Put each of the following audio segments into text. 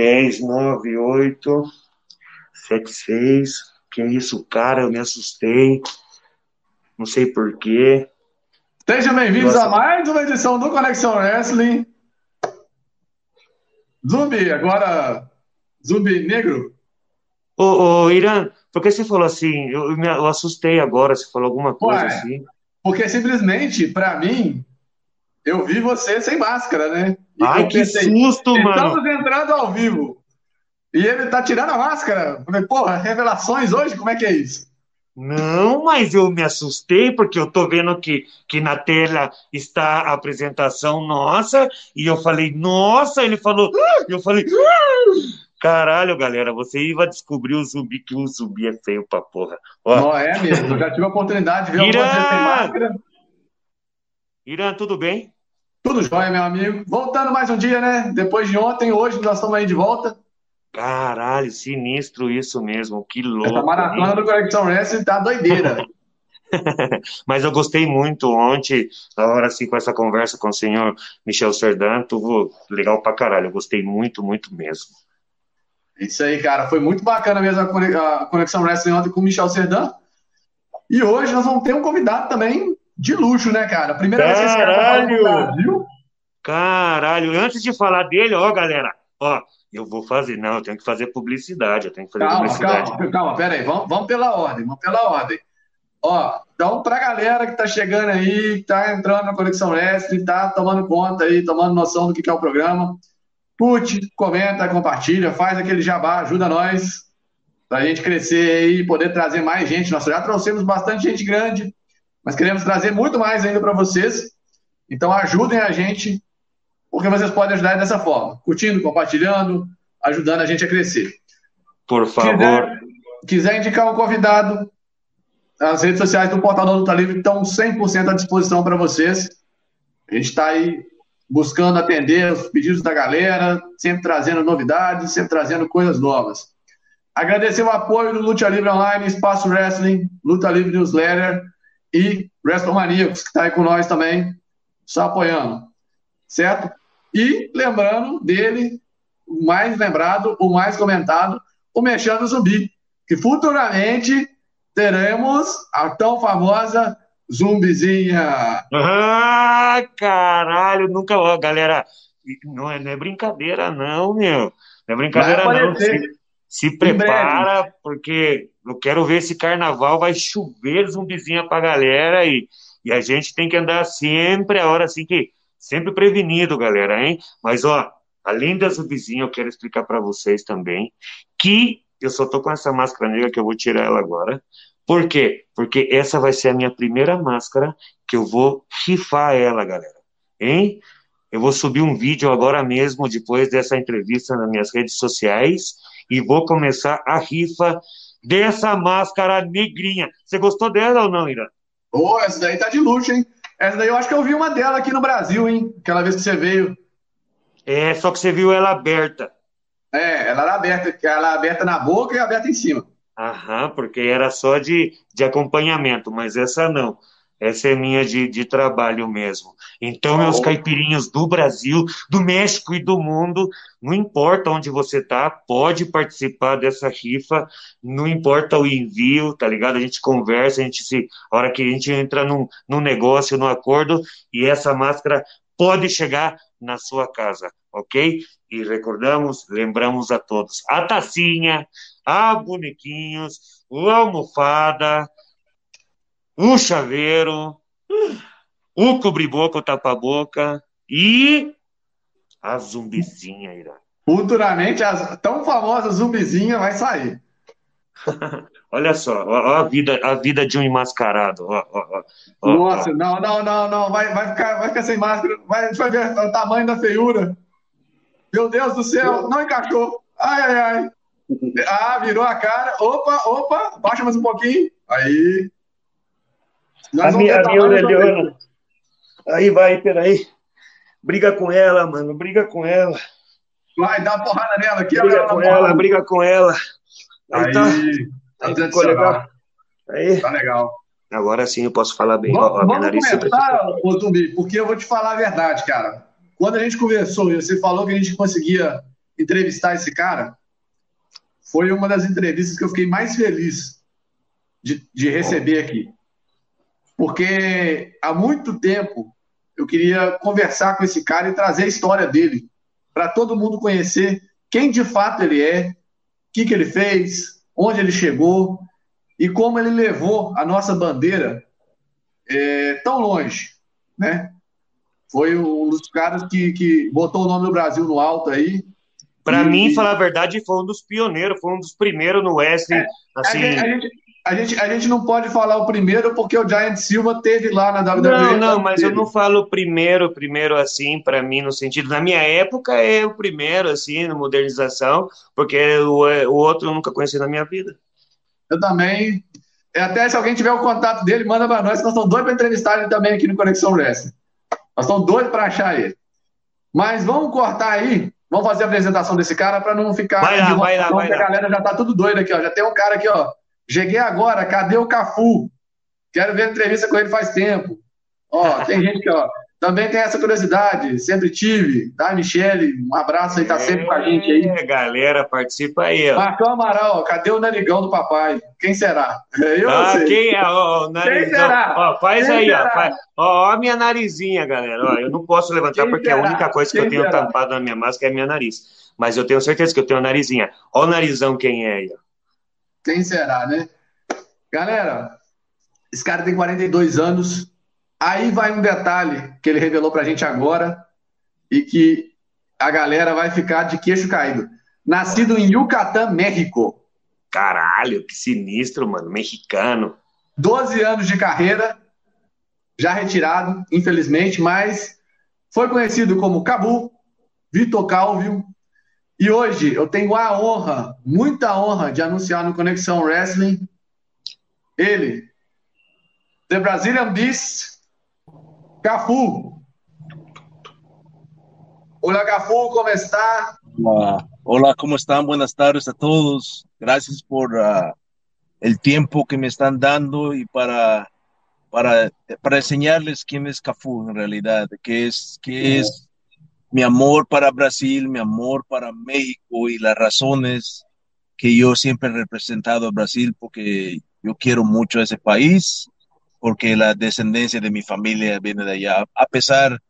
10, 9, 8, 7, 6. Que isso, cara, eu me assustei. Não sei porquê. Sejam bem-vindos a mais uma edição do Conexão Wrestling. Zumbi, agora. Zumbi negro? Ô, ô Irã, por que você falou assim? Eu, eu, me, eu assustei agora, você falou alguma coisa Ué, assim. Porque simplesmente, pra mim, eu vi você sem máscara, né? E Ai, que pensei, susto, mano. Estamos entrando ao vivo. E ele tá tirando a máscara. Falei, porra, revelações hoje? Como é que é isso? Não, mas eu me assustei porque eu tô vendo que, que na tela está a apresentação nossa e eu falei, nossa, ele falou, eu falei, caralho, galera, você ia descobrir o zumbi que o zumbi é feio pra porra. Ó, Não é mesmo. Eu já tive a oportunidade de ver algumas vezes sem máscara. Irã, tudo bem? Tudo jóia, meu amigo. Voltando mais um dia, né? Depois de ontem, hoje nós estamos aí de volta. Caralho, sinistro isso mesmo, que louco. maratona do Conexão Wrestling tá doideira. Mas eu gostei muito ontem, na hora assim, com essa conversa com o senhor Michel Serdan, legal pra caralho. Eu gostei muito, muito mesmo. Isso aí, cara. Foi muito bacana mesmo a a Conexão Wrestling ontem com o Michel Serdan. E hoje nós vamos ter um convidado também de luxo, né, cara? Primeira vez que esse cara tá no Caralho! Brasil. Caralho, antes de falar dele, ó, galera, ó, eu vou fazer, não, eu tenho que fazer publicidade, eu tenho que fazer Calma, publicidade. calma, calma, pera aí. Vamos, vamos pela ordem, vamos pela ordem. Ó, então, pra galera que tá chegando aí, que tá entrando na Conexão Wrestling, tá tomando conta aí, tomando noção do que que é o programa, curte, comenta, compartilha, faz aquele jabá, ajuda nós pra gente crescer aí e poder trazer mais gente. Nós já trouxemos bastante gente grande, mas queremos trazer muito mais ainda para vocês. Então, ajudem a gente, porque vocês podem ajudar dessa forma, curtindo, compartilhando, ajudando a gente a crescer Por favor, quiser, quiser indicar um convidado, as redes sociais do Portal da Luta Livre estão 100% à disposição para vocês. A gente está aí buscando atender os pedidos da galera, sempre trazendo novidades, sempre trazendo coisas novas. Agradecer o apoio do Luta Livre Online, Espaço Wrestling, Luta Livre Newsletter e WrestleManiacos, que está aí com nós também, só apoiando. Certo? E lembrando dele, o mais lembrado, o mais comentado, o Mexendo Zumbi, que futuramente teremos a tão famosa Zumbizinha. Ah, caralho, nunca, ó, galera, não é, não é brincadeira não, meu, não é brincadeira não. Se, prepara, porque eu quero ver esse carnaval, vai chover zumbizinha pra galera e, e a gente tem que andar sempre, a hora assim que, sempre prevenido, galera, hein? Mas, ó, além da zumbizinha, eu quero explicar pra vocês também que eu só tô com essa máscara negra que eu vou tirar ela agora, por quê? Porque essa vai ser a minha primeira máscara que eu vou rifar ela, galera. Hein? Eu vou subir um vídeo agora mesmo, depois dessa entrevista nas minhas redes sociais, e vou começar a rifa dessa máscara negrinha. Você gostou dela ou não, Ira? Ô, essa daí tá de luxo, hein? Essa daí eu acho que eu vi uma dela aqui no Brasil, hein? Aquela vez que você veio. É, só que você viu ela aberta. É, ela era aberta, ela é aberta na boca e aberta em cima. Aham, porque era só de, de acompanhamento, mas essa não. Essa é minha de, de trabalho mesmo. Então, meus Oh. caipirinhos do Brasil, do México e do mundo, não importa onde você tá, pode participar dessa rifa, não importa o envio, tá ligado? A gente conversa, a gente se, a hora que a gente entra num, num negócio, num acordo, e essa máscara pode chegar na sua casa, ok? E recordamos, lembramos a todos, a tacinha, a bonequinhos, o almofada, o chaveiro, o cobri-boca, o tapa-boca e a zumbizinha, Ira. Futuramente, a tão famosa Zumbizinha vai sair. Olha só, ó, a vida, a vida de um enmascarado. Ó, ó, Nossa, não, não, não, não. Vai, vai, ficar, vai ficar sem máscara. Vai, a gente vai ver o tamanho da feiura. Meu Deus do céu, não encaixou. Ai, ai, ai. Ah, virou a cara. Opa, opa, baixa mais um pouquinho. Aí. Nós A minha, a minha orelhona. Aí vai, peraí. Briga com ela, mano, briga com ela. Vai, dá uma porrada nela aqui. Briga ela com ela, porrada. briga com ela. Aí Aí, tá. tá Aí ficou tradicional. legal. Aí. Tá legal. Agora sim eu posso falar bem. Vamos, ó, vamos começar, ô Zumbi, porque eu vou te falar a verdade, cara. Quando a gente conversou e você falou que a gente conseguia entrevistar esse cara, foi uma das entrevistas que eu fiquei mais feliz de, de receber aqui. Porque há muito tempo eu queria conversar com esse cara e trazer a história dele para todo mundo conhecer quem de fato ele é, o que, que ele fez, onde ele chegou e como ele levou a nossa bandeira é, tão longe, né? Foi um dos caras que, que botou o nome do Brasil no alto aí. Para mim, falar a verdade, foi um dos pioneiros, foi um dos primeiros no Wesley. É, assim... a, gente, a, gente, a gente não pode falar o primeiro porque o Giant Silva teve lá na WWE. Não, não, mas teve. eu não falo primeiro, primeiro assim, para mim, no sentido. Na minha época é o primeiro, assim, na modernização, porque o, o outro eu nunca conheci na minha vida. Eu também. Até se alguém tiver o contato dele, manda para nós, nós estamos doidos para entrevistar ele também aqui no Conexão Wrestling. Nós estamos doidos para achar ele. Mas vamos cortar aí, vamos fazer a apresentação desse cara para não ficar. Vai lá, vai lá, vai lá. A galera já tá tudo doido aqui, ó. Já tem um cara aqui, ó. Cheguei agora, cadê o Cafu? Quero ver a entrevista com ele faz tempo. Ó, tem gente que, ó, também tem essa curiosidade, sempre tive, tá, Michele? Um abraço aí, tá sempre com a gente aí. É, galera, participa aí, ó. Marcão Amaral, cadê o narigão do papai? Quem será? Eu ah, sei. quem é? Ó, o narizão. Quem será? Ó, faz quem aí, será? ó. Faz... Ó, ó, a minha narizinha, galera. Ó, eu não posso levantar quem porque será? a única coisa que quem eu tenho será? tampado na minha máscara é minha nariz. Mas eu tenho certeza que eu tenho a narizinha. Ó o narizão quem é aí, ó. Quem será, né? Galera, esse cara tem 42 anos. Aí vai um detalhe que ele revelou pra gente agora e que a galera vai ficar de queixo caído. Nascido em Yucatán, México. Caralho, que sinistro, mano. Mexicano. 12 anos de carreira, já retirado, infelizmente, mas foi conhecido como Cabu, Vitor Calvio, e hoje eu tenho a honra, muita honra, de anunciar no Conexão Wrestling ele, The Brazilian Beast, Cafu. Hola Cafu, ¿cómo está? Hola, hola, ¿cómo están? Buenas tardes a todos. Gracias por uh, el tiempo que me están dando y para, para, para enseñarles quién es Cafu en realidad, que es, que es mi amor para Brasil, mi amor para México y las razones que yo siempre he representado a Brasil porque yo quiero mucho a ese país, porque la descendencia de mi familia viene de allá, a pesar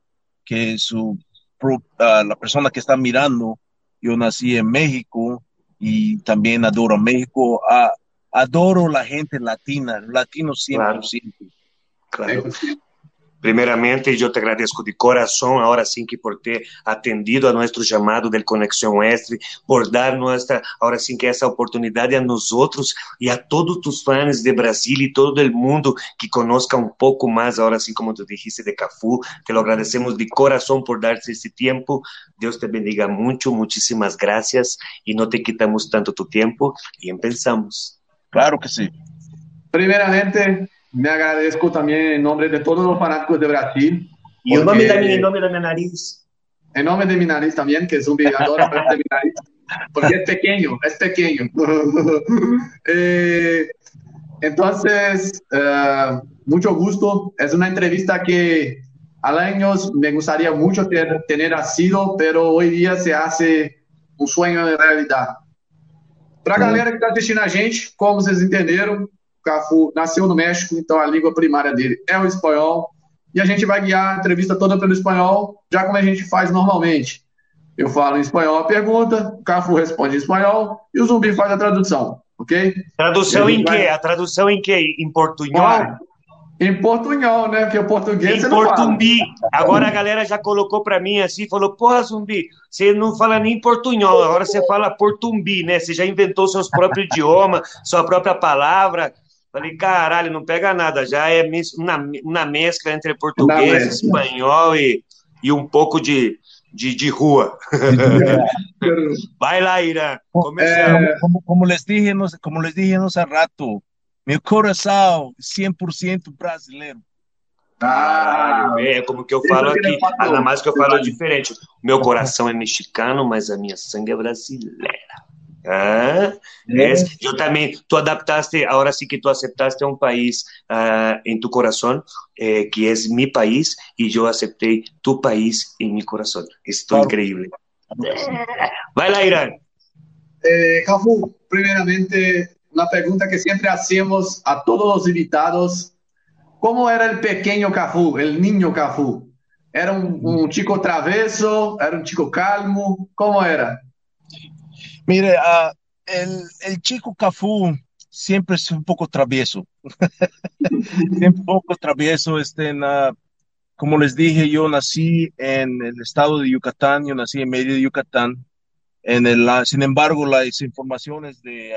que su, uh, la persona que está mirando, yo nací en México y también adoro a México, uh, adoro la gente latina, latino 100%. Claro. claro. Primeiramente, eu te agradeço de coração, agora sim, que por ter atendido a nosso chamado del Conexão Oeste, por dar nossa, agora sim, que essa oportunidade a nós outros e a todos os fãs de Brasil e todo o mundo que conozca um pouco mais, agora sim, como tu dijiste, de Cafu. Te lo agradecemos de coração por dar-se esse tempo. Deus te bendiga muito, muitíssimas graças e não te quitamos tanto tu tempo e empezamos. Claro que sim. Primeiramente, me agradezco también en nombre de todos los fanáticos de Brasil. Y en nombre también en nombre de mi nariz. En nombre de mi nariz también, que es un adora de mi nariz. Porque es pequeño, es pequeño. eh, entonces, uh, mucho gusto. Es una entrevista que al años me gustaría mucho ter, tener sido, pero hoy día se hace um sonho de realidade. Para a galera que está assistindo a gente, como vocês entenderam, Cafu nasceu no México, então a língua primária dele é o espanhol. E a gente vai guiar a entrevista toda pelo espanhol, já como a gente faz normalmente. Eu falo em espanhol a pergunta, o Cafu responde em espanhol e o zumbi faz a tradução, ok? Tradução em vai... quê? A tradução em quê? Em portunhol? Em portunhol, né? Porque o português em portumbi. Agora a galera já colocou para mim assim, falou: porra, zumbi, você não fala nem portunhol, agora você fala portumbi, né? Você já inventou seus próprios idiomas, sua própria palavra. Falei, caralho, não pega nada, já é uma, uma mescla entre português, espanhol e, e um pouco de, de, de rua. Vai lá, Irã. É, como, como, les dije, como les dije hace rato, meu coração 100% brasileiro. Ah, é como que eu falo aqui, ainda mais que eu falo diferente. Meu coração é mexicano, mas a minha sangue é brasileira. Ah, ¿ves? Yo también, tú adaptaste, ahora sí que tú aceptaste a un país uh, en tu corazón, eh, que es mi país, y yo acepté tu país en mi corazón. Esto claro. increíble. Vai lá, Irán. Eh, Cafu, primeramente, una pregunta que siempre hacemos a todos los invitados. ¿Cómo era el pequeño Cafu, el niño Cafu? ¿Era un, un chico traveso? ¿Era un chico calmo? ¿Cómo era? Mire, uh, el, el, chico Cafú siempre es un poco travieso. siempre un poco travieso. Este, en, uh, como les dije, yo nací en el estado de Yucatán, yo nací en medio de Yucatán. En el, uh, sin embargo, las informaciones de,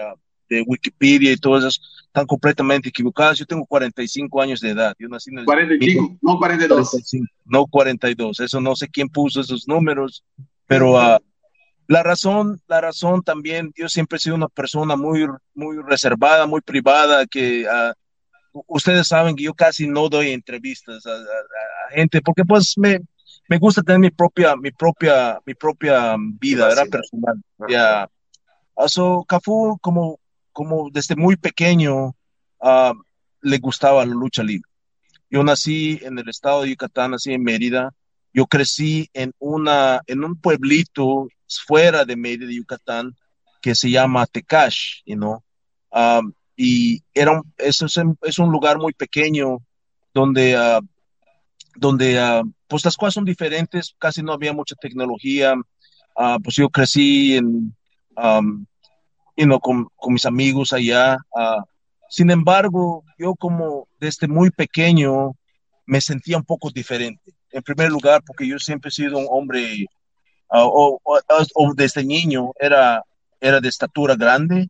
de Wikipedia y todas esas están completamente equivocadas. Yo tengo 45 años de edad. Yo nací en el 45, no 42. 45, no 42. Eso no sé quién puso esos números, pero uh, la razón, la razón también, yo siempre he sido una persona muy, muy reservada, muy privada, que uh, ustedes saben que yo casi no doy entrevistas a, a, a, gente, porque pues me, me gusta tener mi propia, mi propia, mi propia vida, ¿verdad? Personal. Ya. Yeah. So, Cafú, como, como desde muy pequeño, uh, le gustaba la lucha libre. Yo nací en el estado de Yucatán, nací en Mérida. Yo crecí en una, en un pueblito fuera de Mérida, de Yucatán, que se llama Tecash, you know? um, y era un, es, es, un lugar muy pequeño donde, uh, donde uh, pues las cosas son diferentes, casi no había mucha tecnología, uh, pues yo crecí en, um, con, con, mis amigos allá. sin embargo, yo como desde muy pequeño me sentía un poco diferente. En primer lugar, porque yo siempre he sido un hombre Uh, o, desde niño era, era de estatura grande,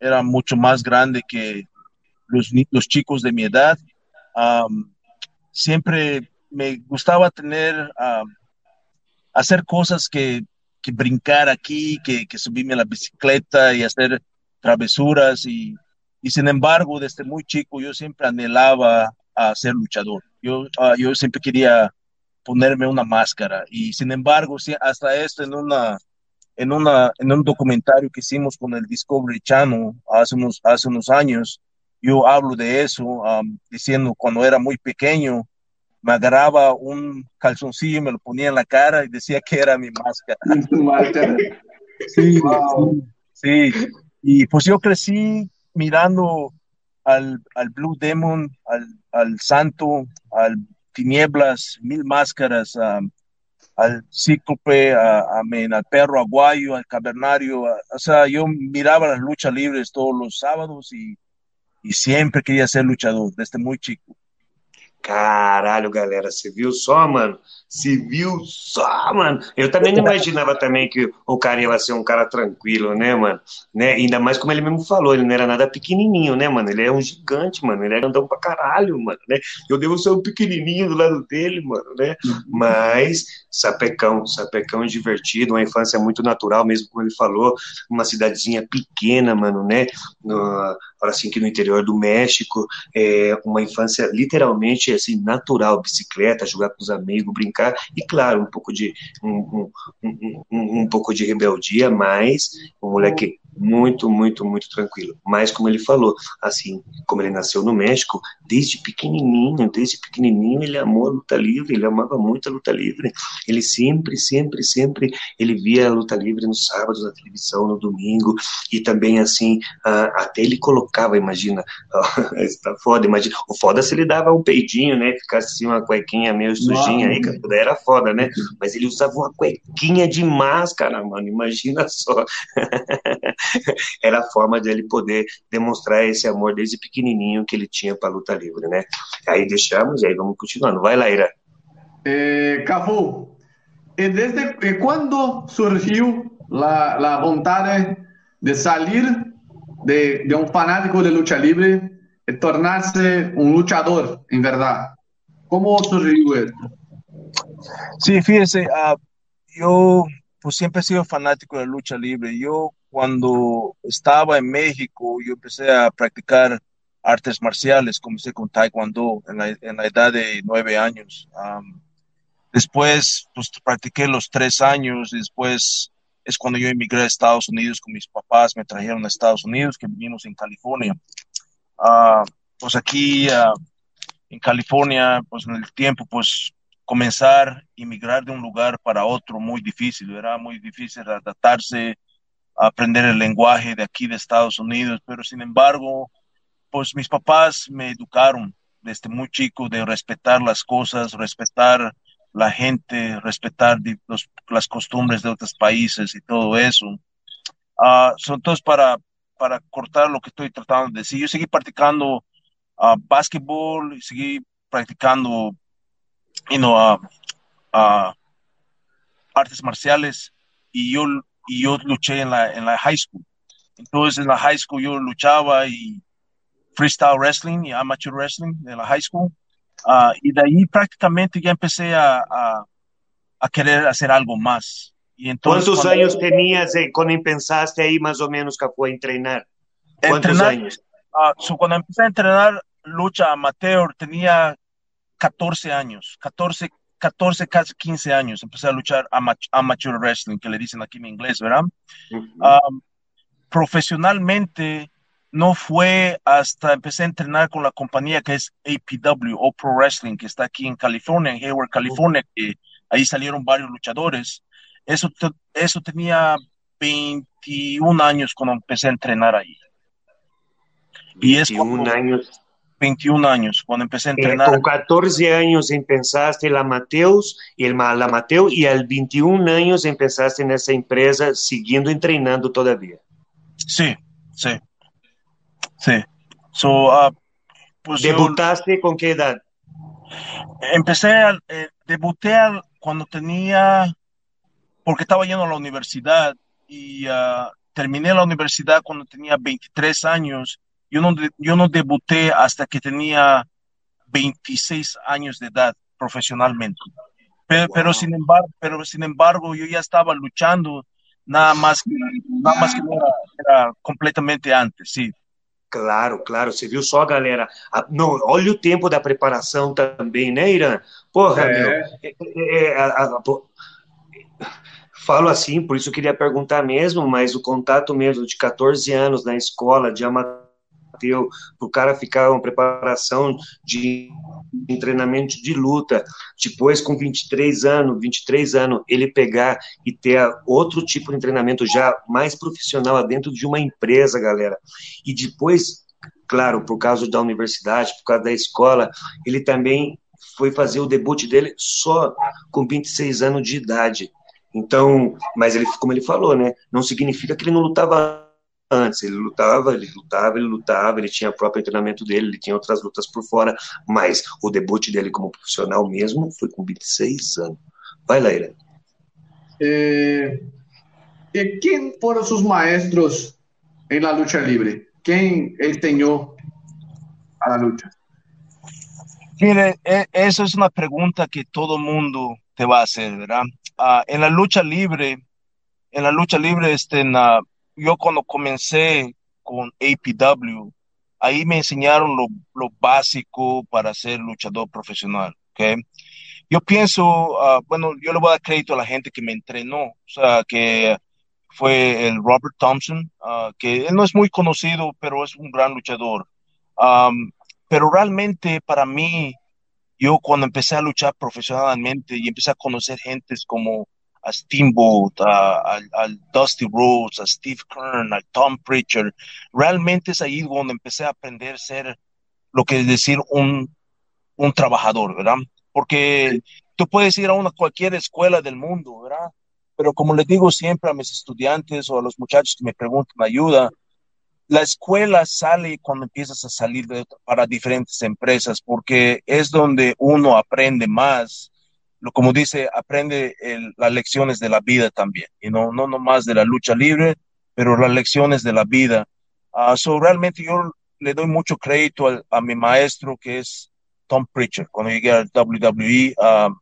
era mucho más grande que los, los chicos de mi edad. Siempre me gustaba tener, hacer cosas que, que brincar aquí, que, que, subirme a la bicicleta y hacer travesuras y, y sin embargo, desde muy chico yo siempre anhelaba a ser luchador. Yo, uh, yo siempre quería ponerme una máscara. Y sin embargo, hasta esto en una, en una, en un documentario que hicimos con el Discovery Channel hace unos, hace unos años, yo hablo de eso, um, diciendo cuando era muy pequeño, me agarraba un calzoncillo, me lo ponía en la cara y decía que era mi máscara. sí, wow. sí, sí. Y pues yo crecí mirando al, al Blue Demon, al, al Santo, al tinieblas, mil máscaras, al cíclope, a, al perro aguayo, al cavernario. A, o sea, yo miraba las luchas libres todos los sábados y, y siempre quería ser luchador, desde muy chico. Caralho, galera, você viu só, mano? Se viu só, mano? Eu também não imaginava também que o cara ia ser um cara tranquilo, né, mano? Né? Ainda mais como ele mesmo falou, ele não era nada pequenininho, né, mano? Ele é um gigante, mano. Ele é grandão pra caralho, mano, né? Eu devo ser um pequenininho do lado dele, mano, né? Mas sapecão, sapecão divertido, uma infância muito natural, mesmo como ele falou, uma cidadezinha pequena, mano, né? Assim que no interior do México, é uma infância literalmente assim natural, bicicleta, jogar com os amigos, brincar e claro um pouco de um, um, um, um pouco de rebeldia, mas um moleque muito, muito, muito tranquilo. Mas como ele falou, assim, como ele nasceu no México, desde pequenininho, desde pequenininho ele amou a luta livre, ele amava muito a luta livre. Ele sempre, sempre, sempre, ele via a luta livre nos sábados na televisão, no domingo, e também assim, até ele colocava, imagina, está foda, imagina, o foda se ele dava um peidinho, né, ficasse assim uma cuequinha meio sujinha aí, daí era foda, né, mas ele usava uma cuequinha de máscara, mano, imagina só. era a forma dele poder demonstrar esse amor desde pequenininho que ele tinha para a luta livre, né? Aí deixamos e aí vamos continuando. Vai, Laira. Eh, Cafu, desde quando surgiu a, a vontade de sair de, de, um fanático de luta livre e tornar-se um lutador, em verdade? Como surgiu isso? Sí, fíjese, uh, yo pues siempre he sido fanático de lucha libre. Yo cuando estaba en México, yo empecé a practicar artes marciales, comencé con taekwondo en la, en la edad de nueve años. Um, después, pues practiqué los tres años y después es cuando yo emigré a Estados Unidos con mis papás, me trajeron a Estados Unidos, que vivimos en California. Uh, pues aquí uh, en California, pues en el tiempo, pues comenzar a migrar de un lugar para otro muy difícil, era muy difícil adaptarse, aprender el lenguaje de aquí de Estados Unidos, pero sin embargo, pues mis papás me educaron desde muy chico de respetar las cosas, respetar la gente, respetar las costumbres de otros países y todo eso. Uh, entonces, para, para cortar lo que estoy tratando de decir, yo seguí practicando uh, básquetbol, seguí practicando you know, uh, artes marciales y yo, y yo luché en la, en la high school. Entonces, en la high school yo luchaba y freestyle wrestling y amateur wrestling en la high school. Uh, y de ahí prácticamente ya empecé a, a, a querer hacer algo más. Y entonces, ¿Cuántos años tenías eh, cuando empezaste ahí más o menos que fue a entrenar? ¿Cuántos entrenar, años? Uh, so cuando empecé a entrenar lucha amateur tenía 14 años, 14, 14, casi 15 años. Empecé a luchar amateur wrestling, que le dicen aquí en inglés, ¿verdad? Uh -huh. um, profesionalmente no fue hasta empecé a entrenar con la compañía que es APW o Pro Wrestling, que está aquí en California, en Hayward, California, que ahí salieron varios luchadores. Eso, eso tenía 21 años cuando empecé a entrenar ahí. Y 21 es años. 21 años, cuando empecé a entrenar. Eh, con 14 años empezaste la Mateus y el la Mateo y al 21 años empezaste en esa empresa siguiendo entrenando todavía. Sí, sí. Sí. So, uh, pues ¿Debutaste yo, con qué edad? Empecé, a, eh, debuté a, cuando tenía, porque estaba yendo a la universidad y uh, terminé la universidad cuando tenía 23 años. Yo no, yo no debuté hasta que tenía 26 años de edad profesionalmente. Pero, wow. pero, sin embargo, pero sin embargo, yo ya estaba luchando, nada más que, nada más que era, era completamente antes, sí. Claro, claro, você viu só, galera? A, não, olha o tempo da preparação também, né, Irã? Porra, é. meu. É, é, a, a, falo assim, por isso eu queria perguntar mesmo, mas o contato mesmo de 14 anos na escola de amateur, para o cara ficar uma preparação de treinamento de luta, depois com 23 anos, 23 anos, ele pegar e ter outro tipo de treinamento já mais profissional dentro de uma empresa, galera. E depois, claro, por causa da universidade, por causa da escola, ele também foi fazer o debut dele só com 26 anos de idade. Então, mas ele, como ele falou, né, não significa que ele não lutava antes. Ele lutava, ele lutava, ele lutava, ele tinha o próprio treinamento dele, ele tinha outras lutas por fora, mas o debut dele como profissional mesmo foi com 26 anos. Vai lá, Irene. Eh, ¿Quién fueron sus maestros en la lucha libre? ¿Quién enseñó a la lucha? Mire, eso es una pregunta que todo mundo te va a hacer, ¿verdad? Uh, en la lucha libre, en la lucha libre, este, en, uh, yo cuando comencé con APW, ahí me enseñaron lo, lo básico para ser luchador profesional, ¿ok? Yo pienso, uh, bueno, yo le voy a dar crédito a la gente que me entrenó, o sea, que fue el Robert Thompson, uh, que él no es muy conocido, pero es un gran luchador. Um, pero realmente para mí, yo cuando empecé a luchar profesionalmente y empecé a conocer gentes como a Steamboat, a, a, Dusty Rhodes, a Steve Kern, al Tom Pritchard. Realmente es ahí donde empecé a aprender a ser lo que es decir un, un trabajador, ¿verdad? Porque tú puedes ir a una cualquier escuela del mundo, ¿verdad? Pero como les digo siempre a mis estudiantes o a los muchachos que me preguntan ayuda, la escuela sale cuando empiezas a salir de, para diferentes empresas, porque es donde uno aprende más como dice, aprende el, las lecciones de la vida también, y no, no nomás de la lucha libre, pero las lecciones de la vida. Uh, so realmente yo le doy mucho crédito a, a, mi maestro que es Tom Pritchard cuando llegué al WWE, uh,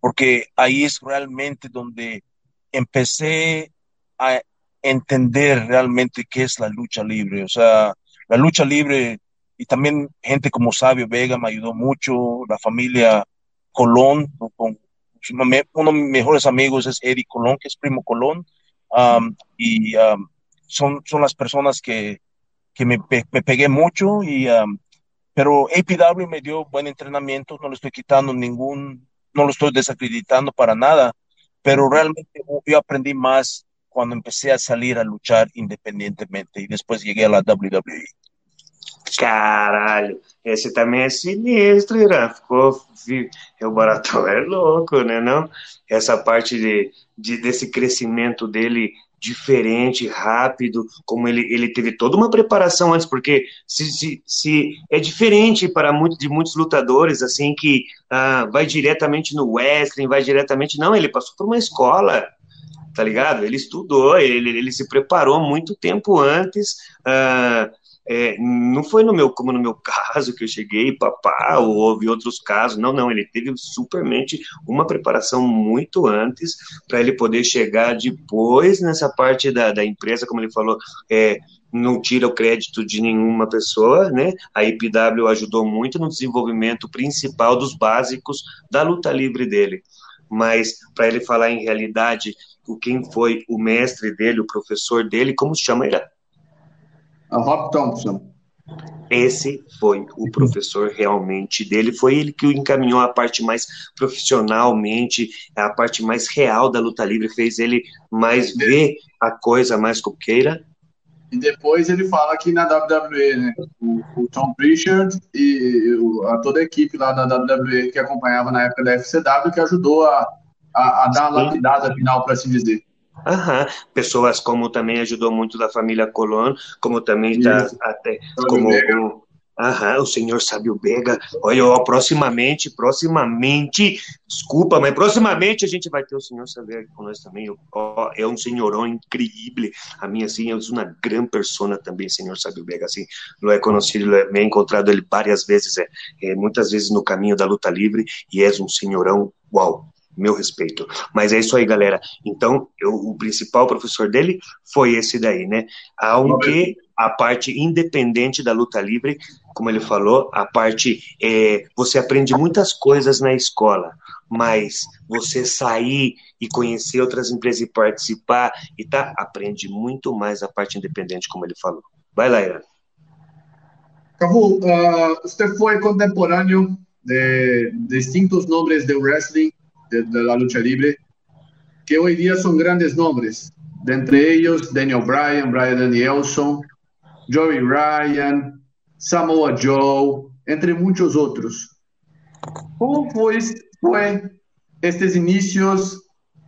porque ahí es realmente donde empecé a entender realmente qué es la lucha libre. O sea, la lucha libre y también gente como Sabio Vega me ayudó mucho, la familia Colón, con, uno de mis mejores amigos es Eddie Colón, que es primo Colón, um, y um, son, son las personas que, que me, pegué mucho, y, pero APW me dio buen entrenamiento, no le estoy quitando ningún, no lo estoy desacreditando para nada, pero realmente yo aprendí más cuando empecé a salir a luchar independientemente y después llegué a la WWE. Caralho, esse também é sinistro, Irã. Ficou, o Baratão é louco, né? Não? Essa parte de, de, desse crescimento dele diferente, rápido, como ele, ele teve toda uma preparação antes, porque se, se, se é diferente para muito, de muitos lutadores, assim, que ah, vai diretamente no wrestling, vai diretamente. Não, ele passou por uma escola, tá ligado? Ele estudou, ele, ele se preparou muito tempo antes. Ah, é, não foi no meu, como no meu caso, que eu cheguei, papá, ou houve outros casos, não, não, ele teve supermente uma preparação muito antes para ele poder chegar depois nessa parte da, da empresa, como ele falou, é, não tira o crédito de nenhuma pessoa, né? A IPW ajudou muito no desenvolvimento principal dos básicos da luta livre dele. Mas para ele falar em realidade o quem foi o mestre dele, o professor dele, como se chama ele? Rob Thompson. Esse foi o professor realmente dele, foi ele que o encaminhou a parte mais profissionalmente, a parte mais real da luta livre, fez ele mais ver a coisa mais coqueira. E depois ele fala que na WWE, né, o, o Tom Pritchard e o, a toda a equipe lá da WWE que acompanhava na época da FCW, que ajudou a, a, a dar a lapidada final, para assim dizer. Aham. Pessoas como também ajudou muito da família Colón, como também está até como o, aham, o senhor Sábio Bega. Olha, ó, proximamente, proximamente, desculpa, mas proximamente a gente vai ter o senhor Sábio aqui nós também. Ó, é um senhorão incrível. A minha, assim, é uma grande persona também, senhor Sábio Bega. Assim, lo he conhecido, lo he encontrado ele várias vezes, é, é, muitas vezes no caminho da luta livre, e é um senhorão, uau, meu respeito. Mas é isso aí, galera. Então, eu, o principal professor dele foi esse daí, né? Aunque a parte independente da luta livre, como ele falou, a parte é, você aprende muitas coisas na escola, mas você sair e conhecer outras empresas e participar e tá, aprende muito mais a parte independente, como ele falou. Vai lá, Irã. Cabu, uh, você foi contemporâneo de distintos nomes do wrestling de, la lucha libre, que hoy día son grandes nombres, entre ellos Daniel Bryan, Brian Danielson, Joey Ryan, Samoa Joe, entre muchos otros. ¿Cómo fue, fue estos inicios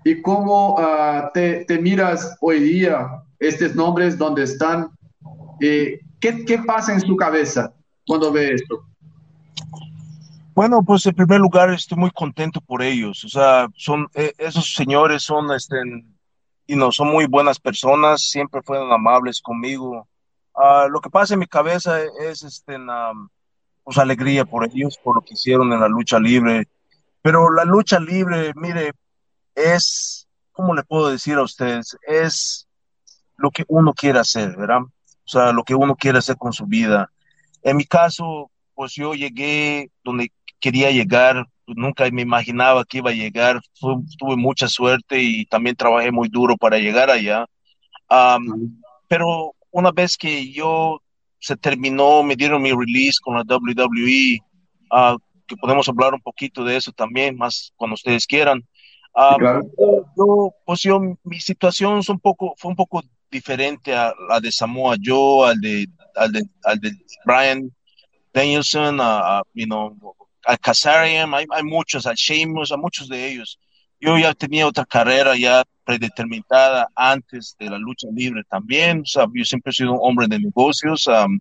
y cómo uh, te, miras hoy día estos nombres donde están? Eh, ¿qué, ¿Qué pasa en su cabeza cuando ve esto? Bueno, pues en primer lugar estoy muy contento por ellos. O sea, son eh, esos señores son, este, y no, son muy buenas personas, siempre fueron amables conmigo. Uh, lo que pasa en mi cabeza es, este, um, pues alegría por ellos, por lo que hicieron en la lucha libre. Pero la lucha libre, mire, es, ¿cómo le puedo decir a ustedes? Es lo que uno quiere hacer, ¿verdad? O sea, lo que uno quiere hacer con su vida. En mi caso, pues yo llegué donde quería llegar, nunca me imaginaba que iba a llegar, tuve mucha suerte y también trabajé muy duro para llegar allá. pero una vez que yo se terminó, me dieron mi release con la WWE, ah, que podemos hablar un poquito de eso también, más cuando ustedes quieran. yo, pues yo, mi situación es un poco, fue un poco diferente a la de Samoa Joe, al de, al de, al de Brian Danielson, a, you know, a Kazarian, hay, hay muchos, al Sheamus, a muchos de ellos. Yo ya tenía otra carrera ya predeterminada antes de la lucha libre también. O sea, yo siempre he sido un hombre de negocios um,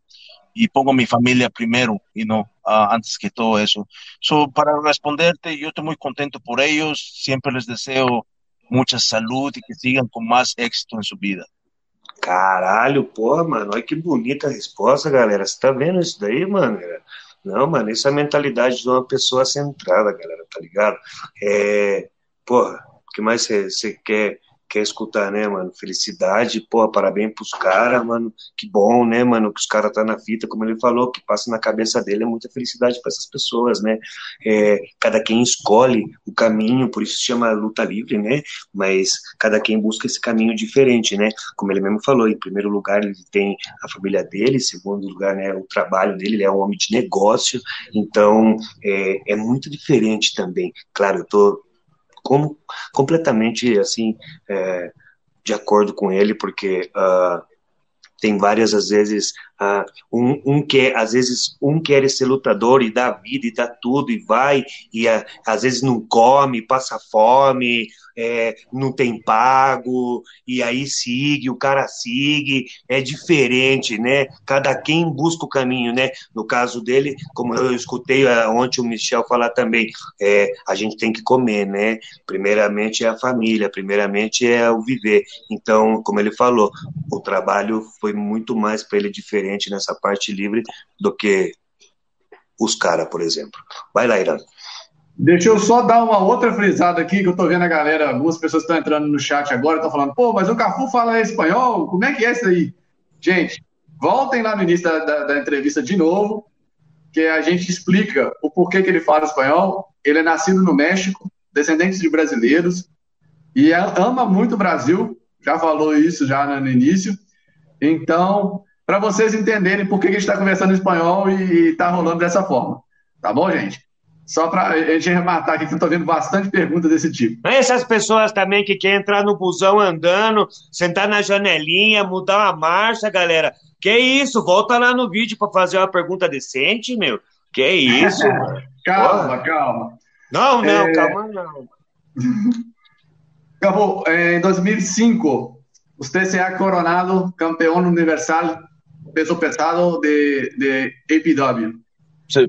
y pongo mi familia primero, y no uh, antes que todo eso. So, para responderte, yo estoy muy contento por ellos. Siempre les deseo mucha salud y que sigan con más éxito en su vida. Caralho, porra, mano, olha que bonita resposta, galera. Você tá vendo isso daí, mano? Não, mano, isso é a mentalidade de uma pessoa centrada, galera, tá ligado? É, porra, o que mais você quer quer escutar, né, mano? Felicidade, pô, parabéns pros caras, mano. Que bom, né, mano? Que os caras tá na fita, como ele falou, que passa na cabeça dele é muita felicidade para essas pessoas, né? É, cada quem escolhe o caminho, por isso se chama luta livre, né? Mas cada quem busca esse caminho diferente, né? Como ele mesmo falou, em primeiro lugar ele tem a família dele, em segundo lugar, né, o trabalho dele, ele é um homem de negócio, então é, é muito diferente também. Claro, eu tô como completamente assim é, de acordo com ele, porque uh, tem várias às vezes uh, um, um quer às vezes um quer ser lutador e dá vida e dá tudo e vai e uh, às vezes não come, passa fome, é, não tem pago, e aí sigue, o cara sigue, é diferente, né? Cada quem busca o caminho, né? No caso dele, como eu escutei uh, ontem o Michel falar também, é, a gente tem que comer, né? Primeiramente é a família, primeiramente é o viver. Então, como ele falou, o trabalho foi muito mais para ele diferente nessa parte livre do que os caras, por exemplo. Vai lá, Irã. Deixa eu só dar uma outra frisada aqui, que eu tô vendo a galera, algumas pessoas estão entrando no chat agora, estão falando, pô, mas o Cafu fala espanhol, como é que é isso aí? Gente, voltem lá no início da, da, da entrevista de novo, que a gente explica o porquê que ele fala espanhol. Ele é nascido no México, descendente de brasileiros, e é, ama muito o Brasil, já falou isso já no início. Então, para vocês entenderem por que a gente está conversando em espanhol e está rolando dessa forma. Tá bom, gente? Só para a gente rematar aqui, que eu estou vendo bastante perguntas desse tipo. Essas pessoas também que querem entrar no busão andando, sentar na janelinha, mudar uma marcha, galera. Que isso? Volta lá no vídeo para fazer uma pergunta decente, meu. Que isso? calma, calma. Não, não, é... calma não. Acabou. Em 2005, você se ha coronado campeão universal peso pesado de, de APW. Sim.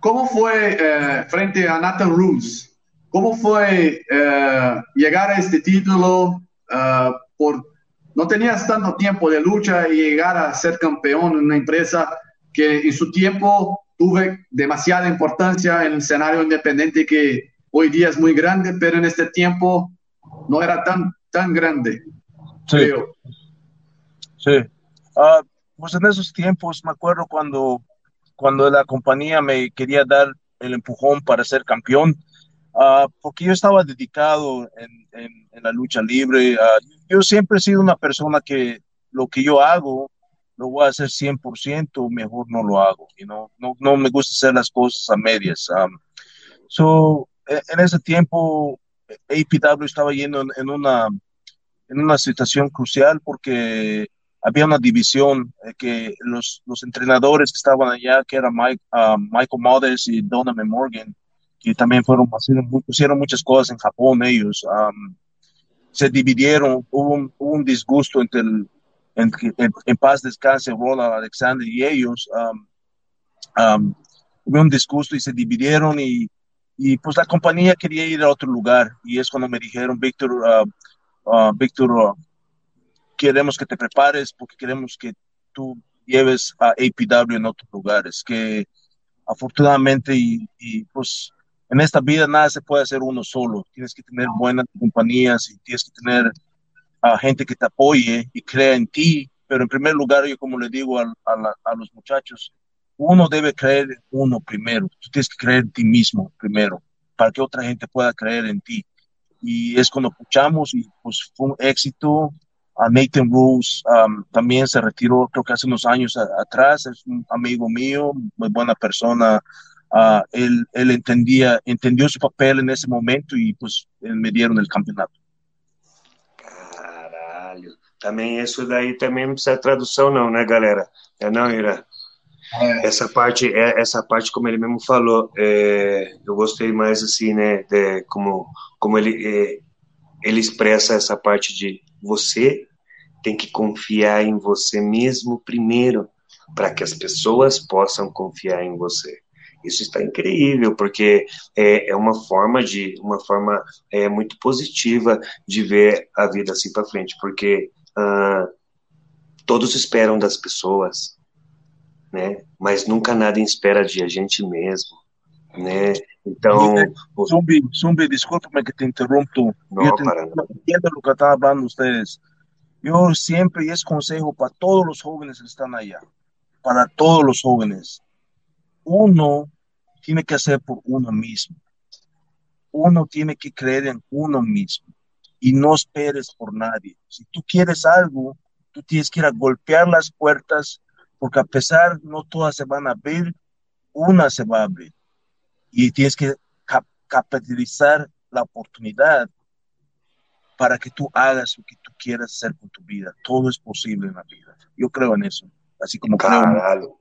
¿Cómo fue eh, frente a Nathan Roos? ¿Cómo fue eh, llegar a este título? Uh, por, no tenías tanto tiempo de lucha y llegar a ser campeón en una empresa que en su tiempo tuve demasiada importancia en el escenario independiente que hoy día es muy grande, pero en este tiempo no era tan, tan grande. Sí. Creo. Sí. Uh, pues en esos tiempos me acuerdo cuando cuando la compañía me quería dar el empujón para ser campeón, uh, porque yo estaba dedicado en, en, en la lucha libre. Uh, yo siempre he sido una persona que lo que yo hago lo voy a hacer 100%, mejor no lo hago. You know? no, no me gusta hacer las cosas a medias. Um, so, en, en ese tiempo, APW estaba yendo en, en, una, en una situación crucial porque había una división eh, que los, los, entrenadores que estaban allá, que eran Mike, uh, Michael Mothers y Donald Morgan, que también fueron, hicieron muchas cosas en Japón ellos, um, se dividieron, hubo un, hubo un disgusto entre el, en, en, en, paz descanse Ronald Alexander y ellos, um, um, hubo un disgusto y se dividieron y, y, pues la compañía quería ir a otro lugar y es cuando me dijeron, Víctor, uh, uh, Víctor, uh, queremos que te prepares porque queremos que tú lleves a APW en otros lugares, que afortunadamente y, pues en esta vida nada se puede hacer uno solo, tienes que tener buenas compañías y tienes que tener a gente que te apoye y crea en ti, pero en primer lugar yo como le digo a los muchachos, uno debe creer en uno primero, tú tienes que creer en ti mismo primero, para que otra gente pueda creer en ti. Y es cuando escuchamos y pues fue un éxito, a Nathan Rose um, también se retiró, creo que hace unos años a, atrás, es un amigo mío, muy buena persona. Uh, él, él entendía, entendió su papel en ese momento y pues me dieron el campeonato. Caralho. Também isso daí também precisa tradução não, né, galera? É não, Ira? É. Essa parte, é, essa parte como ele mesmo falou, é, eu gostei mais assim, né, de, como como ele é, ele expressa essa parte de você tem que confiar em você mesmo primeiro, para que as pessoas possam confiar em você. Isso está incrível, porque é, é uma forma de uma forma é, muito positiva de ver a vida assim para frente, porque ah, todos esperam das pessoas, né? Mas nunca nada em espera de a gente mesmo, né? Então... Zumbi, Zumbi, desculpa que te interrompo. Não, eu entendo o que está falando vocês. Eu sempre esse conselho para todos os jovens que estão aí, para todos os jovens. Uno tem que ser por uno mesmo. Uno tem que crer em uno mesmo. E não esperes por nadie. Se tu quieres algo, tu tens que ir a golpear as puertas porque a pesar no todas se van a abrir, una se va a abrir. Y tienes que cap- capitalizar la oportunidad para que tú hagas lo que tú quieras hacer con tu vida. Todo es posible en la vida. Yo creo en eso. Así como creo en Caralho.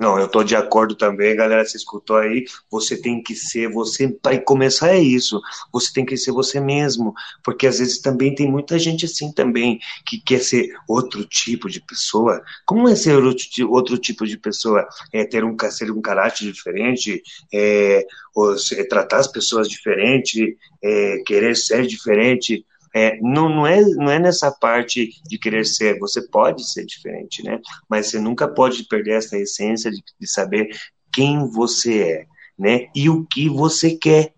Não, eu tô de acordo também, galera. Você escutou aí? Você tem que ser você. Vai começar é isso. Você tem que ser você mesmo, porque às vezes também tem muita gente assim também que quer ser outro tipo de pessoa. Como é ser outro, outro tipo de pessoa? É ter um ser um caráter diferente, é, ou se- tratar as pessoas diferente, é, querer ser diferente. É, não, não, é, não é nessa parte de querer ser, você pode ser diferente, né? Mas você nunca pode perder essa essência de, de saber quem você é, né? E o que você quer,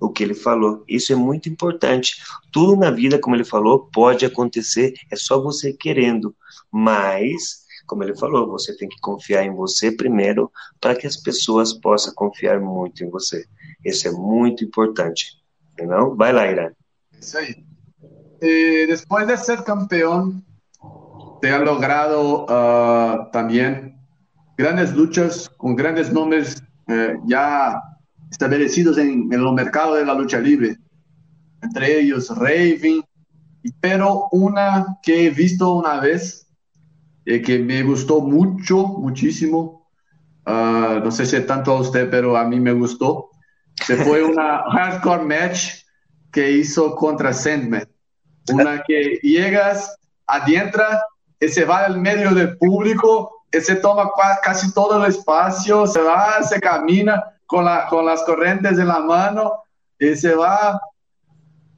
o que ele falou. Isso é muito importante. Tudo na vida, como ele falou, pode acontecer, é só você querendo. Mas, como ele falou, você tem que confiar em você primeiro para que as pessoas possam confiar muito em você. Isso é muito importante. Não? Vai lá, Irã. Eso ahí. Eh, después de ser campeón, te han logrado ah, también grandes luchas con grandes nombres eh, ya establecidos en, en los mercados de la lucha libre, entre ellos Raven, y- pero una que he visto una vez eh, que me gustó mucho, muchísimo, ah, no sé si tanto a usted, pero a mí me gustó, se fue una hardcore match que hizo contra Sandman. Una que llegas, adentra, y se va al medio del público, y se toma casi todo el espacio, se va, se camina con, la, con las corrientes en la mano, y se va.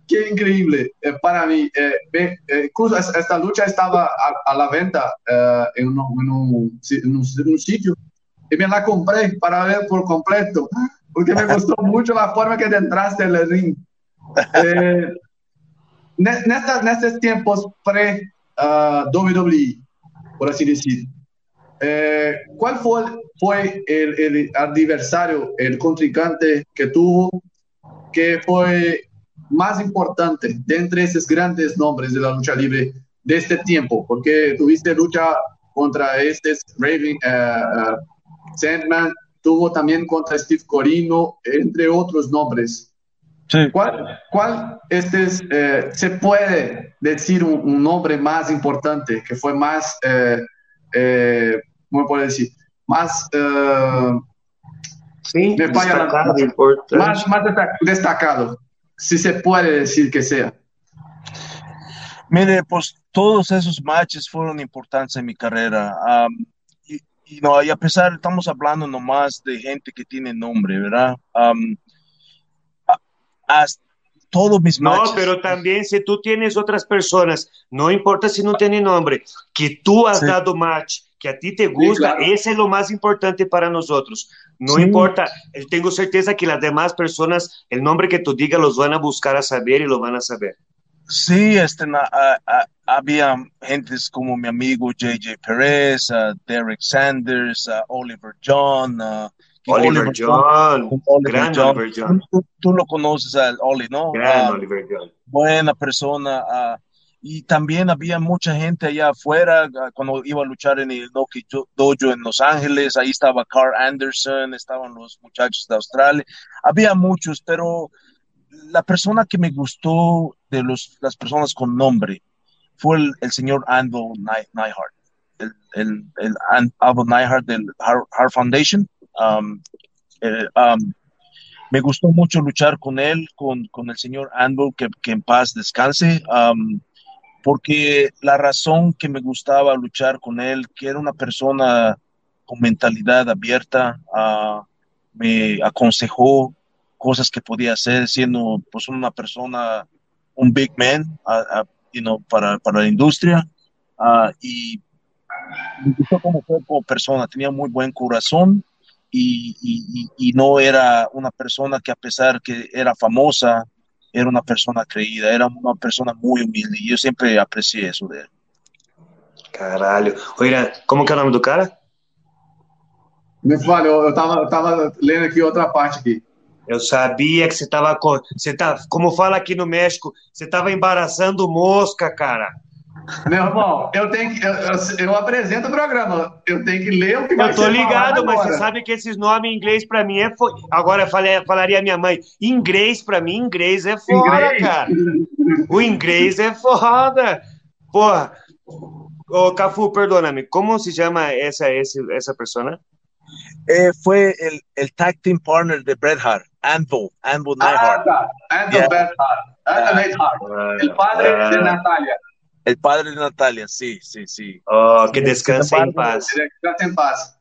Qué increíble eh, para mí. Eh, eh, incluso es- esta lucha estaba a, a la venta eh, en, un, en un en un- en un sitio y me la compré para ver por completo, porque me gustó mucho la forma que te entraste en el ring. Eh, ne- nesta- nestes tiempos pre-WWE, por así decir, eh, ¿cuál fue, fue el, el adversario, el contrincante que tuvo, que fue más importante de entre esos grandes nombres de la lucha libre de este tiempo? Porque tuviste lucha contra este Raven, eh, eh, Sandman, tuvo también contra Steve Corino, entre otros nombres. Sí. ¿Cuál, cuál este es, eh, se puede decir un, un nombre más importante, que fue más, eh, eh, ¿cómo puedo decir? Más, eh, Sim, Me destacado, importante. más, más desta- destacado, si se puede decir que sea. Mire, pues todos esos matches fueron importantes en mi carrera. Am, y, y no, y a pesar, estamos hablando nomás de gente que tiene nombre, ¿verdad? A- hasta todos mis No, matches. pero también si tú tienes otras personas, no importa si no tiene nombre, que tú has Sí. dado match, que a ti te gusta, claro. ese es lo más importante para nosotros. No Sí. importa, yo tengo certeza que las demás personas, el nombre que tú digas, los van a buscar a saber y lo van a saber. Sí, este, na- a- a- había gentes como mi amigo JJ Perez, ah, Derek Sanders, ah, Oliver John, ah, Oliver John, Oliver gran John. Oliver John, Tú, tú lo conoces al Oli, ¿no? gran Ah, Oliver John. buena persona. ah, y también había mucha gente allá afuera ah, cuando iba a luchar en el Noki Jo- Dojo en Los Ángeles. Ahí estaba Carl Anderson, estaban los muchachos de Australia. Había muchos, pero la persona que me gustó de los, las personas con nombre fue el, el señor Anvil Neihart, el, el, el An- Anvil Neihart del Heart Foundation. Um, eh, um, me gustó mucho luchar con él, con, con el señor Anvil, que, que en paz descanse, um, porque la razón que me gustaba luchar con él, que era una persona con mentalidad abierta, ah, me aconsejó cosas que podía hacer siendo pues una persona, un big man, ah, ah, you know, para, para la industria. ah, y me gustó como fue como persona, tenía muy buen corazón y, y, no era una persona que a pesar que era famosa, era una persona creída, era una persona muy humilde y yo siempre aprecié eso de él. Caralho. Oiga, como que é o nome do cara? Me fala, eu, eu, tava, eu tava lendo aqui outra parte aqui. Eu sabia que você tava, você tá, como fala aqui no México, você tava embaraçando mosca, cara. Meu irmão, eu tenho que, eu, eu, apresento o programa, eu tenho que ler o que vai Eu tô ligado, mas você sabe que esses nomes em inglês para mim é fo... agora falei, falaria minha mãe, inglês para mim, inglês é foda, inglês? cara. O inglês é foda. Porra. Ô, Cafu, perdóname, como se chama essa essa essa persona? Eh, fue el, el tag team partner de Bret Hart, Anvil, Anvil Neidhart. Ah, Anvil yeah. Bret Hart, Neidhart, el padre uh, de Natalia. El padre de Natalia, sí, sí, sí. Oh, que descanse em paz. Descanse em paz.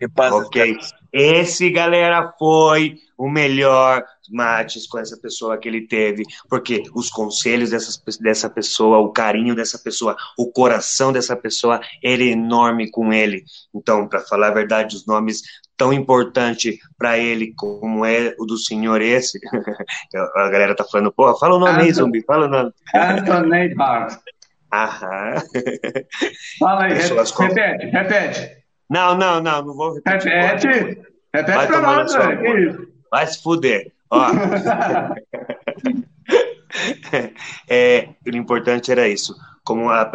Em paz. Ok. Esse, galera, foi o melhor matches com essa pessoa que ele teve, porque os conselhos dessa, dessa pessoa, o carinho dessa pessoa, o coração dessa pessoa era enorme com ele. Então, para falar a verdade, os nomes tão importantes para ele como é o do senhor esse, a galera tá falando, porra, fala o nome aí, zumbi, fala o nome. Anthony Hart. Aham. Fala aí, repete, repete. Não, não, não, não vou repetir. Repete, repete pra nós, velho. Vai se fuder. Ó. é, o importante era isso. Como a,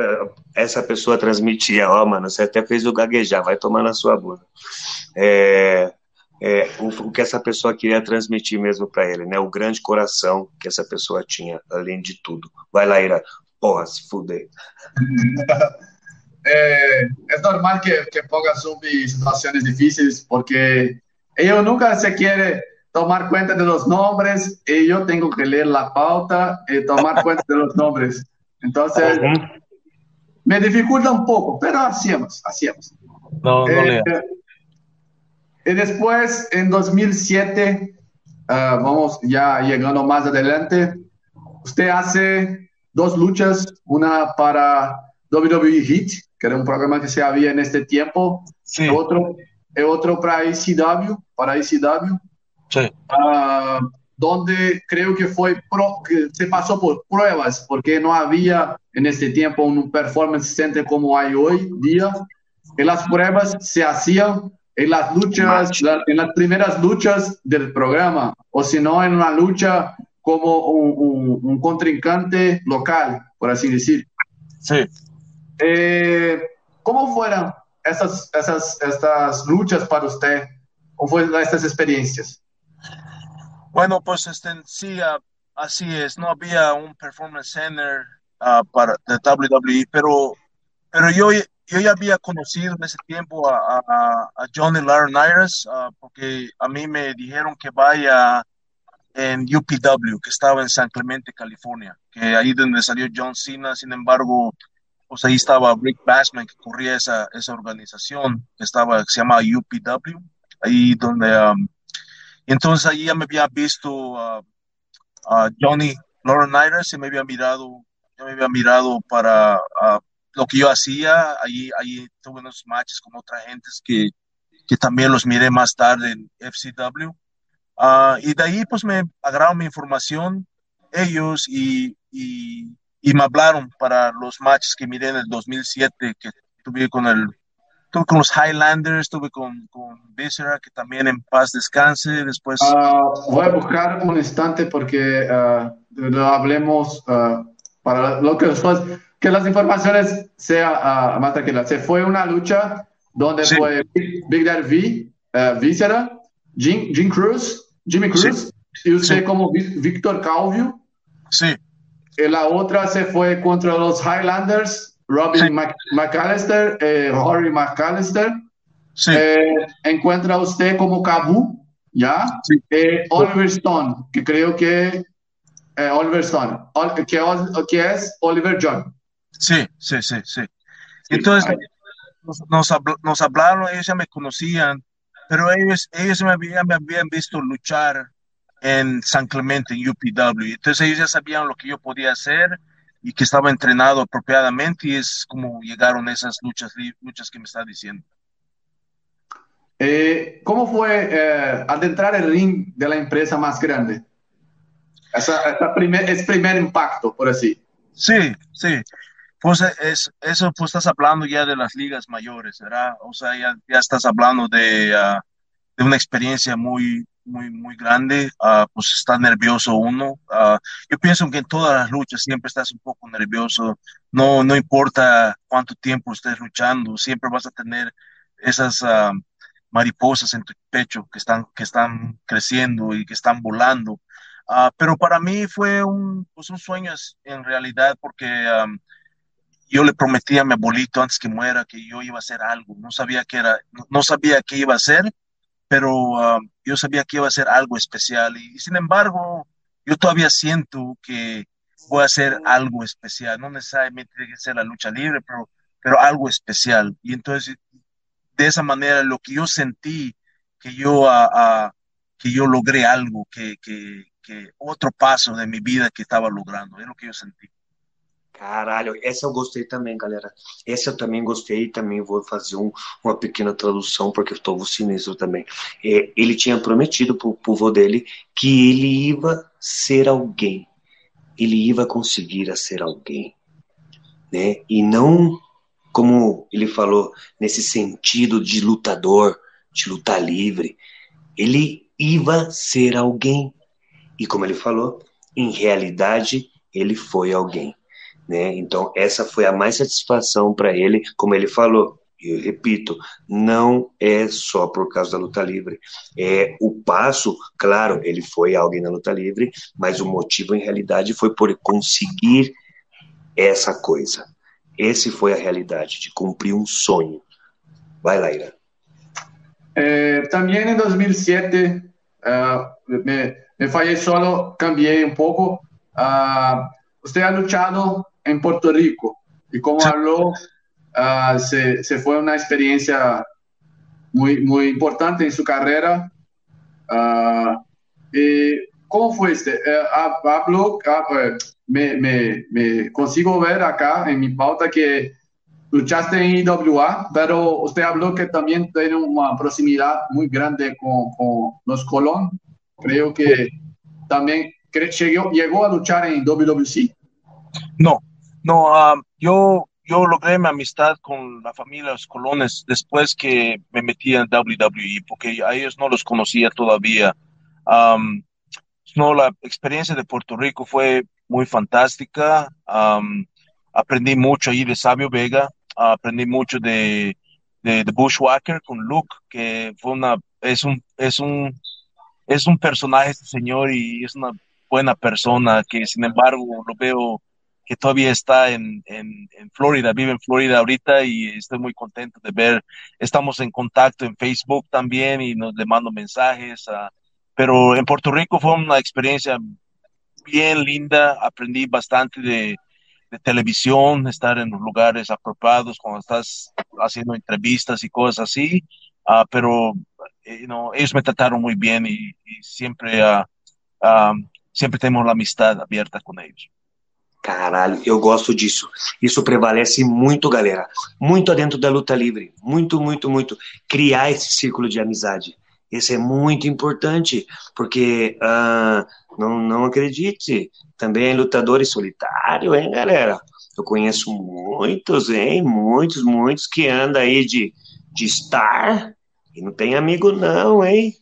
essa pessoa transmitia, ó, mano, você até fez o gaguejar, vai tomar na sua bunda. É, é, o, o, que essa pessoa queria transmitir mesmo para ele, né? O grande coração que essa pessoa tinha, além de tudo. Vai lá, Ira. Porra, se fuder. é, é normal que, que ponga sobre situações difíceis, porque eu nunca se quer tomar cuenta de los nombres y yo tengo que leer la pauta y tomar cuenta de los nombres. Entonces, me dificulta un poco, pero hacemos, hacemos. No, no eh, y después, en 2007, ah, vamos ya llegando más adelante, usted hace dos luchas, una para WWE Hit, que era un programa que se había en este tiempo, sí. otro, y otro para ICW, para ICW, Uh, donde creo que fue pro, que se pasó por pruebas, porque no había en este tiempo un performance center como hay hoy día. Y las pruebas se hacían en las luchas, la, en las primeras luchas del programa, o si no, en una lucha como un, un, un, contrincante local, por así decir. Sí. Eh, ¿Cómo fueron esas, esas, estas luchas para usted? ¿Cómo fueron estas experiencias? Bueno, pues este, sí, uh, así es. No había un performance center uh, para de WWE, pero, pero yo, yo ya había conocido en ese tiempo a, a, a Johnny Laurinaitis, uh, porque a mí me dijeron que vaya en UPW, que estaba en San Clemente, California, que ahí donde salió John Cena, sin embargo, pues ahí estaba Rick Bassman, que corría esa, esa organización, que estaba, que se llama UPW, ahí donde um, entonces ahí ya me había visto a Johnny Laurinaitis y me había mirado, ya me había mirado para lo que yo hacía. Ahí, ahí tuve unos matches con otras gentes que, que también los miré más tarde en FCW. Ah, y de ahí pues me agarraron mi información ellos y, y, y, me hablaron para los matches que miré en el 2007 que tuve con el Estuve con los Highlanders, estuve con, con Viscera, que también en paz descanse. Después. Uh, voy a buscar un instante porque uh, hablemos uh, para lo que después, que las informaciones sean más tranquilas. Se fue una lucha donde sí. fue Big Daddy V, Viscera, Jim, Jim Cruz, Jimmy Cruz, sí. y usted sí. como Víctor Calvio. Sí. Y la otra se fue contra los Highlanders, Robin sí. McAllister, eh, Rory McAllister. Sí. Eh, encuentra usted como Cabu, ¿ya? Sí. Eh, Oliver Stone, que creo que eh, Oliver Stone, que, que, es Oliver John. Sí, sí, sí, sí. Entonces, nos, nos, nos, hablaron, ellos ya me conocían, pero ellos, ellos me habían, me habían visto luchar en San Clemente, en UPW. Entonces ellos ya sabían lo que yo podía hacer y que estaba entrenado apropiadamente y es como llegaron esas luchas, luchas que me está diciendo. Eh, ¿Cómo fue eh, adentrar el ring de la empresa más grande? Esa, esa primer, es primer impacto, por así. Sí, sí. Pues es, eso, pues estás hablando ya de las ligas mayores, ¿verdad? O sea, ya, ya estás hablando de, uh, de una experiencia muy, muy, muy grande, uh, pues está nervioso uno. Uh, yo pienso que en todas las luchas siempre estás un poco nervioso, no, no importa cuánto tiempo estés luchando, siempre vas a tener esas mariposas en tu pecho que están, que están creciendo y que están volando. Pero para mí fue un, pues un sueño en realidad porque um, yo le prometí a mi abuelito antes que muera que yo iba a hacer algo. No sabía qué era, no, sabía qué iba a hacer, pero um, yo sabía que iba a ser algo especial. Y, sin embargo, yo todavía siento que voy a hacer algo especial. No necesariamente tiene que ser la lucha libre, pero, pero algo especial. Y entonces de esa manera lo que yo sentí, que yo, uh, que yo logré algo, que, que, que, outro passo na minha vida que estava logrando, é o que eu senti. Caralho, essa eu gostei também, galera. Essa eu também gostei também vou fazer um, uma pequena tradução, porque eu estou sinistro também. É, ele tinha prometido para o povo dele que ele ia ser alguém. Ele ia conseguir ser alguém. Né? E não como ele falou, nesse sentido de lutador, de lutar livre. Ele ia ser alguém. E como ele falou, em realidade, ele foi alguém. Né? Então, essa foi a mais satisfação para ele, como ele falou. Eu repito, não é só por causa da luta livre. É o passo, claro, ele foi alguém na luta livre, mas o motivo em realidade foi por conseguir essa coisa. Esse foi a realidade, de cumprir um sonho. Vai, Laira. Eh, también en 2007 uh, me, me, fallé solo, cambié un poco. Uh, usted ha luchado en Puerto Rico y como habló, uh, se, se, fue una experiencia muy, muy importante en su carrera. y ¿Cómo fue este? habló, me, me, me, consigo ver acá en mi pauta que luchaste en IWA, pero usted habló que también tiene una proximidad muy grande con, con los Colón. Creo que también llegó, llegó a luchar en WWC. No, no, yo, yo logré mi amistad con la familia de los Colones después que me metí en WWE, porque a ellos no los conocía todavía. No, la experiencia de Puerto Rico fue muy fantástica. Aprendí mucho ahí de Sabio Vega, aprendí mucho de, de, de, Bushwhacker con Luke, que fue una, es un, es un, es un personaje este señor y es una buena persona que sin embargo lo veo que todavía está en, en, en Florida, vive en Florida ahorita y estoy muy contento de ver, estamos en contacto en Facebook también y nos le mando mensajes pero en Puerto Rico fue una experiencia bien linda, aprendí bastante de, de, televisión, estar en los lugares apropiados cuando estás haciendo entrevistas y cosas así, uh, pero eh, ellos me trataron muy bien y, siempre, uh, uh, siempre tenemos la amistad abierta con ellos. Caralho, eu gosto disso. Isso prevalece muito, galera. Muito dentro da luta livre. Muito, muito, muito. Criar esse círculo de amizade. Isso é muito importante, porque uh, não, não acredite, também lutadores solitários, hein, galera? Eu conheço muitos, hein? Muitos, muitos que andam aí de, de star e não tem amigo, não, hein?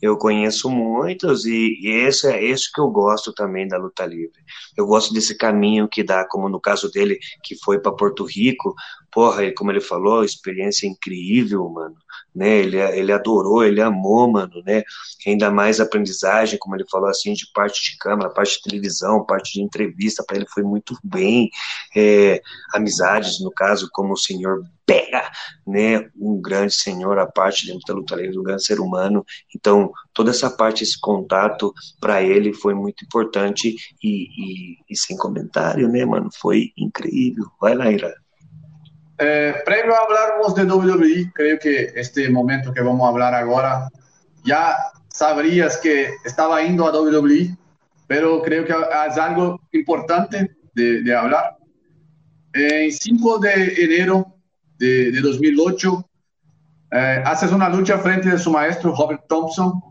Eu conheço muitos e, e esse é isso que eu gosto também da luta livre. Eu gosto desse caminho que dá, como no caso dele, que foi para Porto Rico. Porra, como ele falou, experiência incrível, mano né? Ele, ele adorou, ele amou, mano, né? Ainda mais aprendizagem, como ele falou assim, de parte de câmera, parte de televisão, parte de entrevista, para ele foi muito bem. É, amizades, no caso, como o senhor Pega, né? Um grande senhor, a parte dentro da luta livre, um grande ser humano. Então, toda essa parte, esse contato, para ele foi muito importante e, e, e sem comentário, né, mano? Foi incrível. Vai lá, Ira. Eh, previo a hablarmos de WWE, creo que este momento que vamos a hablar ahora, ya que estaba yendo a WWE, pero creo que es algo importante de, de hablar. En 5 de enero de, de 2008, eh, haces una lucha frente a su maestro Robert Thompson,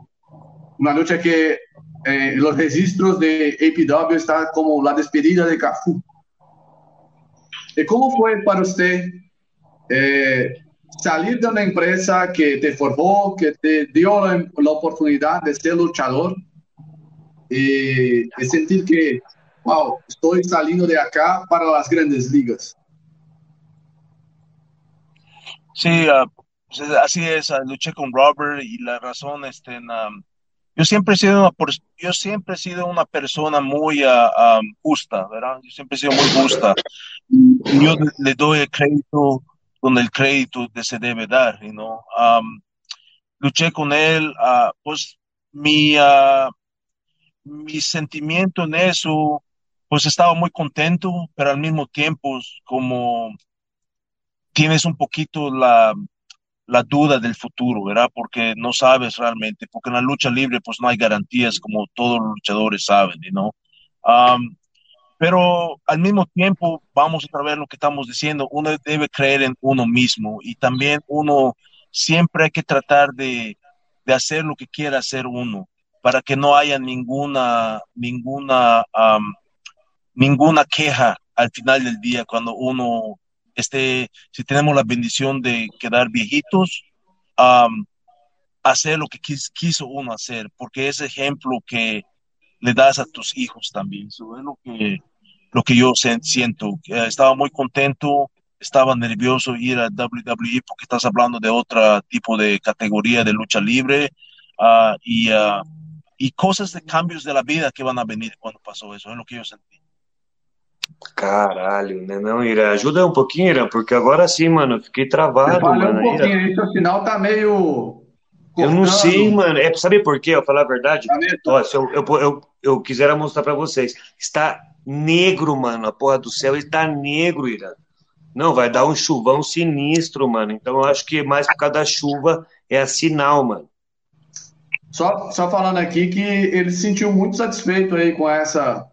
una lucha que eh, los registros de APW está como la despedida de Cafu. ¿Y cómo fue para usted eh, salir de una empresa que te formó, que te dio la, la oportunidad de ser luchador y, sentir que, wow, estoy saliendo de acá para las grandes ligas? Sí, uh, así es, uh, luché con Robert y la razón, este, um, yo siempre he sido una, yo siempre he sido una persona muy uh, um, justa, ¿verdad? Yo siempre he sido muy justa. Yo le doy el crédito donde el crédito se debe dar, you know? um, luché con él, uh, pues mi, uh, mi sentimiento en eso, pues estaba muy contento, pero al mismo tiempo como tienes un poquito la, la duda del futuro, ¿verdad? Porque no sabes realmente, porque en la lucha libre pues no hay garantías como todos los luchadores saben, ¿no? Pero al mismo tiempo vamos a ver lo que estamos diciendo, uno debe creer en uno mismo y también uno siempre hay que tratar de, de hacer lo que quiera hacer uno para que no haya ninguna, ninguna, um, ninguna queja al final del día cuando uno este, si tenemos la bendición de quedar viejitos, um, hacer lo que quis, quiso uno hacer, porque ese ejemplo que le das a tus hijos también. Eso es lo que, lo que yo siento. estaba muy contento, estaba nervioso ir a WWE porque estás hablando de otro tipo de categoría de lucha libre uh, y, uh, y cosas de cambios de la vida que van a venir cuando pasó eso. Es lo que yo sentí. Caralho, né? Não, Ira, ajuda um pouquinho, Ira, porque agora sim, mano, fiquei travado, mano. um pouquinho, Ira. esse sinal tá meio... Eu não sei, mano. É, sabe por quê? Eu falar a verdade? Ó, se eu, eu, eu, eu quisera mostrar para vocês. Está negro, mano. A porra do céu está negro, Ira. Não, vai dar um chuvão sinistro, mano. Então eu acho que mais por causa da chuva é a sinal, mano. Só, só falando aqui que ele se sentiu muito satisfeito aí com essa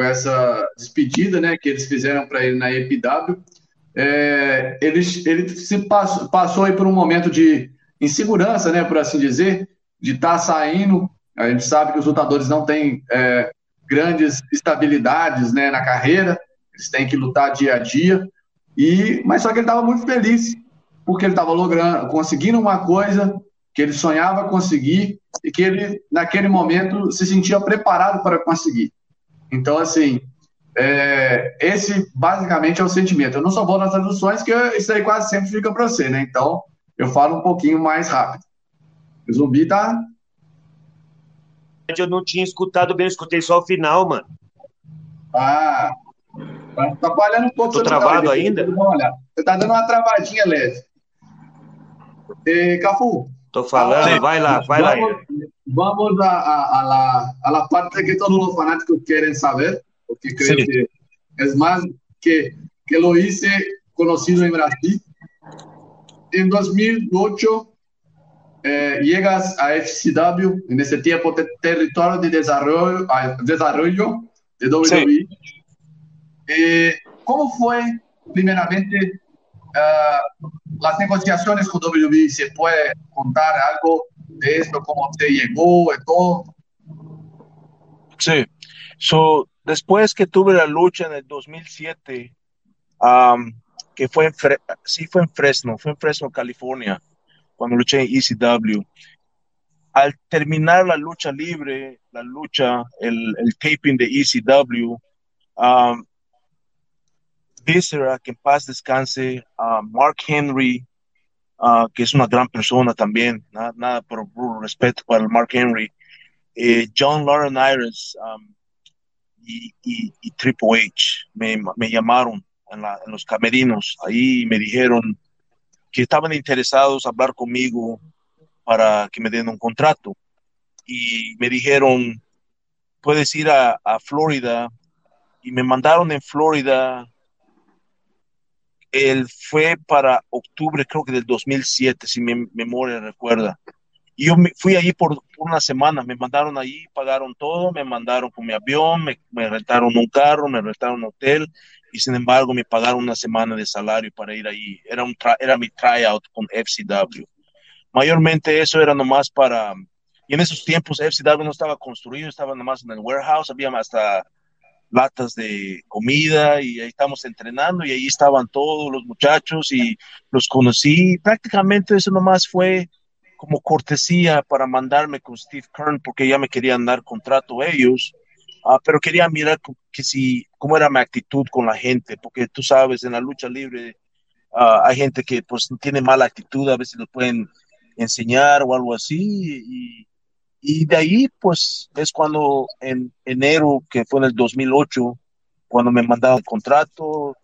com essa despedida né, que eles fizeram para ele na EPW, é, ele, ele se passou, passou aí por um momento de insegurança, né, por assim dizer, de estar tá saindo. A gente sabe que os lutadores não têm é, grandes estabilidades né, na carreira, eles têm que lutar dia a dia. E, mas só que ele estava muito feliz, porque ele estava logrando, conseguindo uma coisa que ele sonhava conseguir e que ele, naquele momento, se sentia preparado para conseguir. Então, assim, é, esse basicamente é o sentimento. Eu não sou bom nas traduções, que isso aí quase sempre fica para você, né? Então, eu falo um pouquinho mais rápido. O zumbi tá. Eu não tinha escutado bem, eu escutei só o final, mano. Ah, tá falhando um pouco. Tô travado ainda? Você tá dando uma travadinha leve. E, Cafu. Tô falando, vai lá, vai vamos, lá. Vamos a, a, a, la, a, la, parte que todos los fanáticos quieren saber, porque creo sí. que es más que, que lo hice conocido en Brasil. En 2008 eh, llegas a FCW, en ese tiempo te, territorio de desarrollo, desarrollo de WWE. Sí. Eh, ¿Cómo fue, primeramente, uh, las negociaciones con WWE? ¿Se puede contar algo de esto, cómo te llegó, de todo. Sí, so, después que tuve la lucha en el 2007, um, que fue en, Fre fue en Fresno, fue en Fresno, California, cuando luché en ECW. Al terminar la lucha libre, la lucha, el, el taping de ECW, um, Viscera, que en paz descanse, uh, Mark Henry, uh, que es una gran persona también, nada, nada por, respeto para el Mark Henry, eh, John Lauren Iris y, Triple H me, me llamaron en, la, los camerinos, ahí me dijeron que estaban interesados en hablar conmigo para que me den un contrato. Y me dijeron, puedes ir a, a Florida y me mandaron en Florida él fue para octubre, creo que del 2007, si mi memoria recuerda. Y yo me fui allí por una semana, me mandaron allí, pagaron todo, me mandaron con mi avión, me, me rentaron un carro, me rentaron un hotel, y sin embargo me pagaron una semana de salario para ir allí. Era, un era mi tryout con FCW. mayormente eso era nomás para, y en esos tiempos FCW no estaba construido, estaba nomás en el warehouse, había hasta latas de comida y ahí estamos entrenando y ahí estaban todos los muchachos y los conocí. Prácticamente eso nomás fue como cortesía para mandarme con Steve Kern porque ya me querían dar contrato ellos, uh, pero quería mirar que si, cómo era mi actitud con la gente, porque tú sabes, en la lucha libre uh, hay gente que pues tiene mala actitud, a veces lo pueden enseñar o algo así y y de ahí, pues, es cuando en enero, que fue en el 2008, cuando me mandaron el contrato,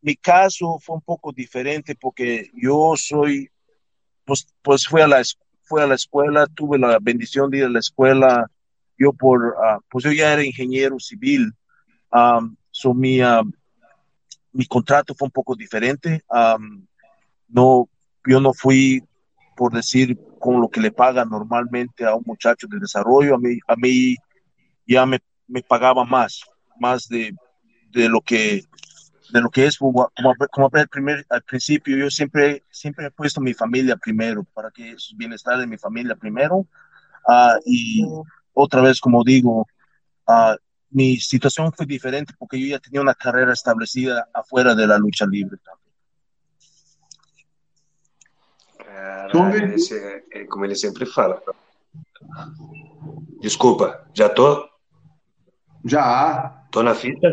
mi caso fue un poco diferente porque yo soy, pues, pues fui a la, fui a la escuela, tuve la bendición de ir a la escuela, yo por, uh, pues yo ya era ingeniero civil, um, so mi, uh, mi contrato fue un poco diferente, um, no, yo no fui, por decir, con lo que le paga normalmente a un muchacho de desarrollo, a mí, a mí ya me, me pagaba más, más de, de, lo que de lo que es como, como al, principio yo siempre siempre he puesto mi familia primero para que es bienestar de mi familia primero uh, y otra vez como digo uh, mi situación fue diferente porque yo ya tenía una carrera establecida afuera de la lucha libre. Cara, esse, é, como ele sempre fala. Desculpa, já tô? Já. Tô na fita?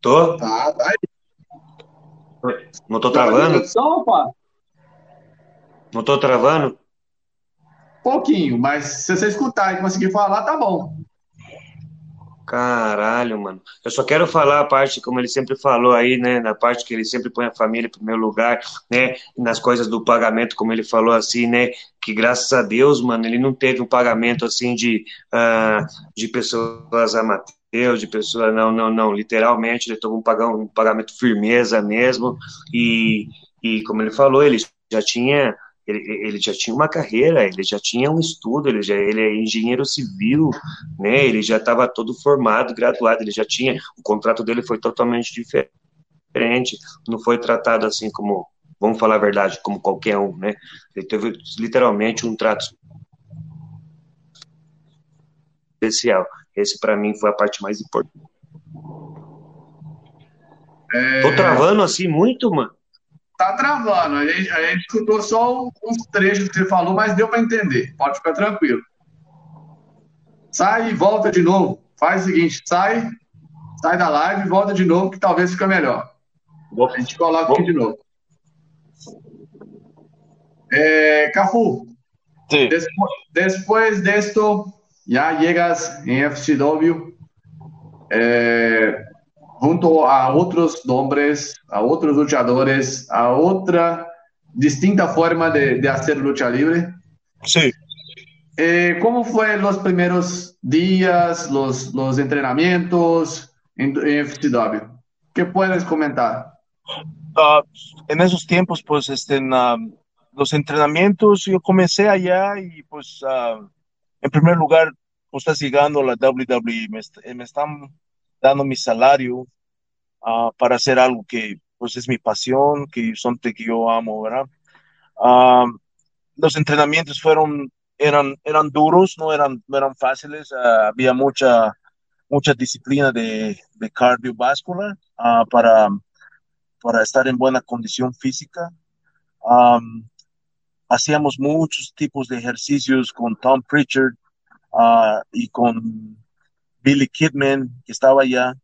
Tô? Tá, tá aí. Não tô travando? Não tô travando? Pouquinho, mas se você escutar e conseguir falar, tá bom. Caralho, mano. Eu só quero falar a parte, como ele sempre falou aí, né? Na parte que ele sempre põe a família em primeiro lugar, né? Nas coisas do pagamento, como ele falou assim, né? Que graças a Deus, mano, ele não teve um pagamento assim de, uh, de pessoas amateurs, de pessoas. Não, não, não. Literalmente, ele teve um, um pagamento firmeza mesmo. E, e como ele falou, ele já tinha ele, ele, já tinha uma carreira, ele já tinha um estudo, ele, já, ele é engenheiro civil, né? Ele já estava todo formado, graduado, ele já tinha, o contrato dele foi totalmente diferente, não foi tratado assim como, vamos falar a verdade, como qualquer um, né? Ele teve literalmente um trato especial. Esse para mim foi a parte mais importante. É... Tô travando assim muito, mano. Tá travando. A gente, a gente escutou só uns trechos que você falou, mas deu para entender. Pode ficar tranquilo. Sai e volta de novo. Faz o seguinte, sai, sai da live e volta de novo, que talvez fique melhor. A gente coloca aqui de novo. Eh, Cafu, sí. después, después, de esto ya llegas en FCW. Eh, junto a otros nombres, a otros luchadores, a otra distinta forma de, de hacer lucha libre. Sí. Eh, ¿Cómo fue los primeros días, los, los entrenamientos en, en FCW? ¿Qué puedes comentar? Uh, en esos tiempos, pues, este, en, uh, los entrenamientos, yo comencé allá y, pues, uh, en primer lugar, pues, estás llegando a la WWE, me, me están dando mi salario uh, para hacer algo que pues es mi pasión, que son que yo amo, ¿verdad? Uh, los entrenamientos fueron, eran, eran duros, no eran, eran fáciles, uh, había mucha, mucha disciplina de, de cardiovascular para, para estar en buena condición física. Hacíamos muchos tipos de ejercicios con Tom Pritchard y con Billy Kidman, que estaba allá,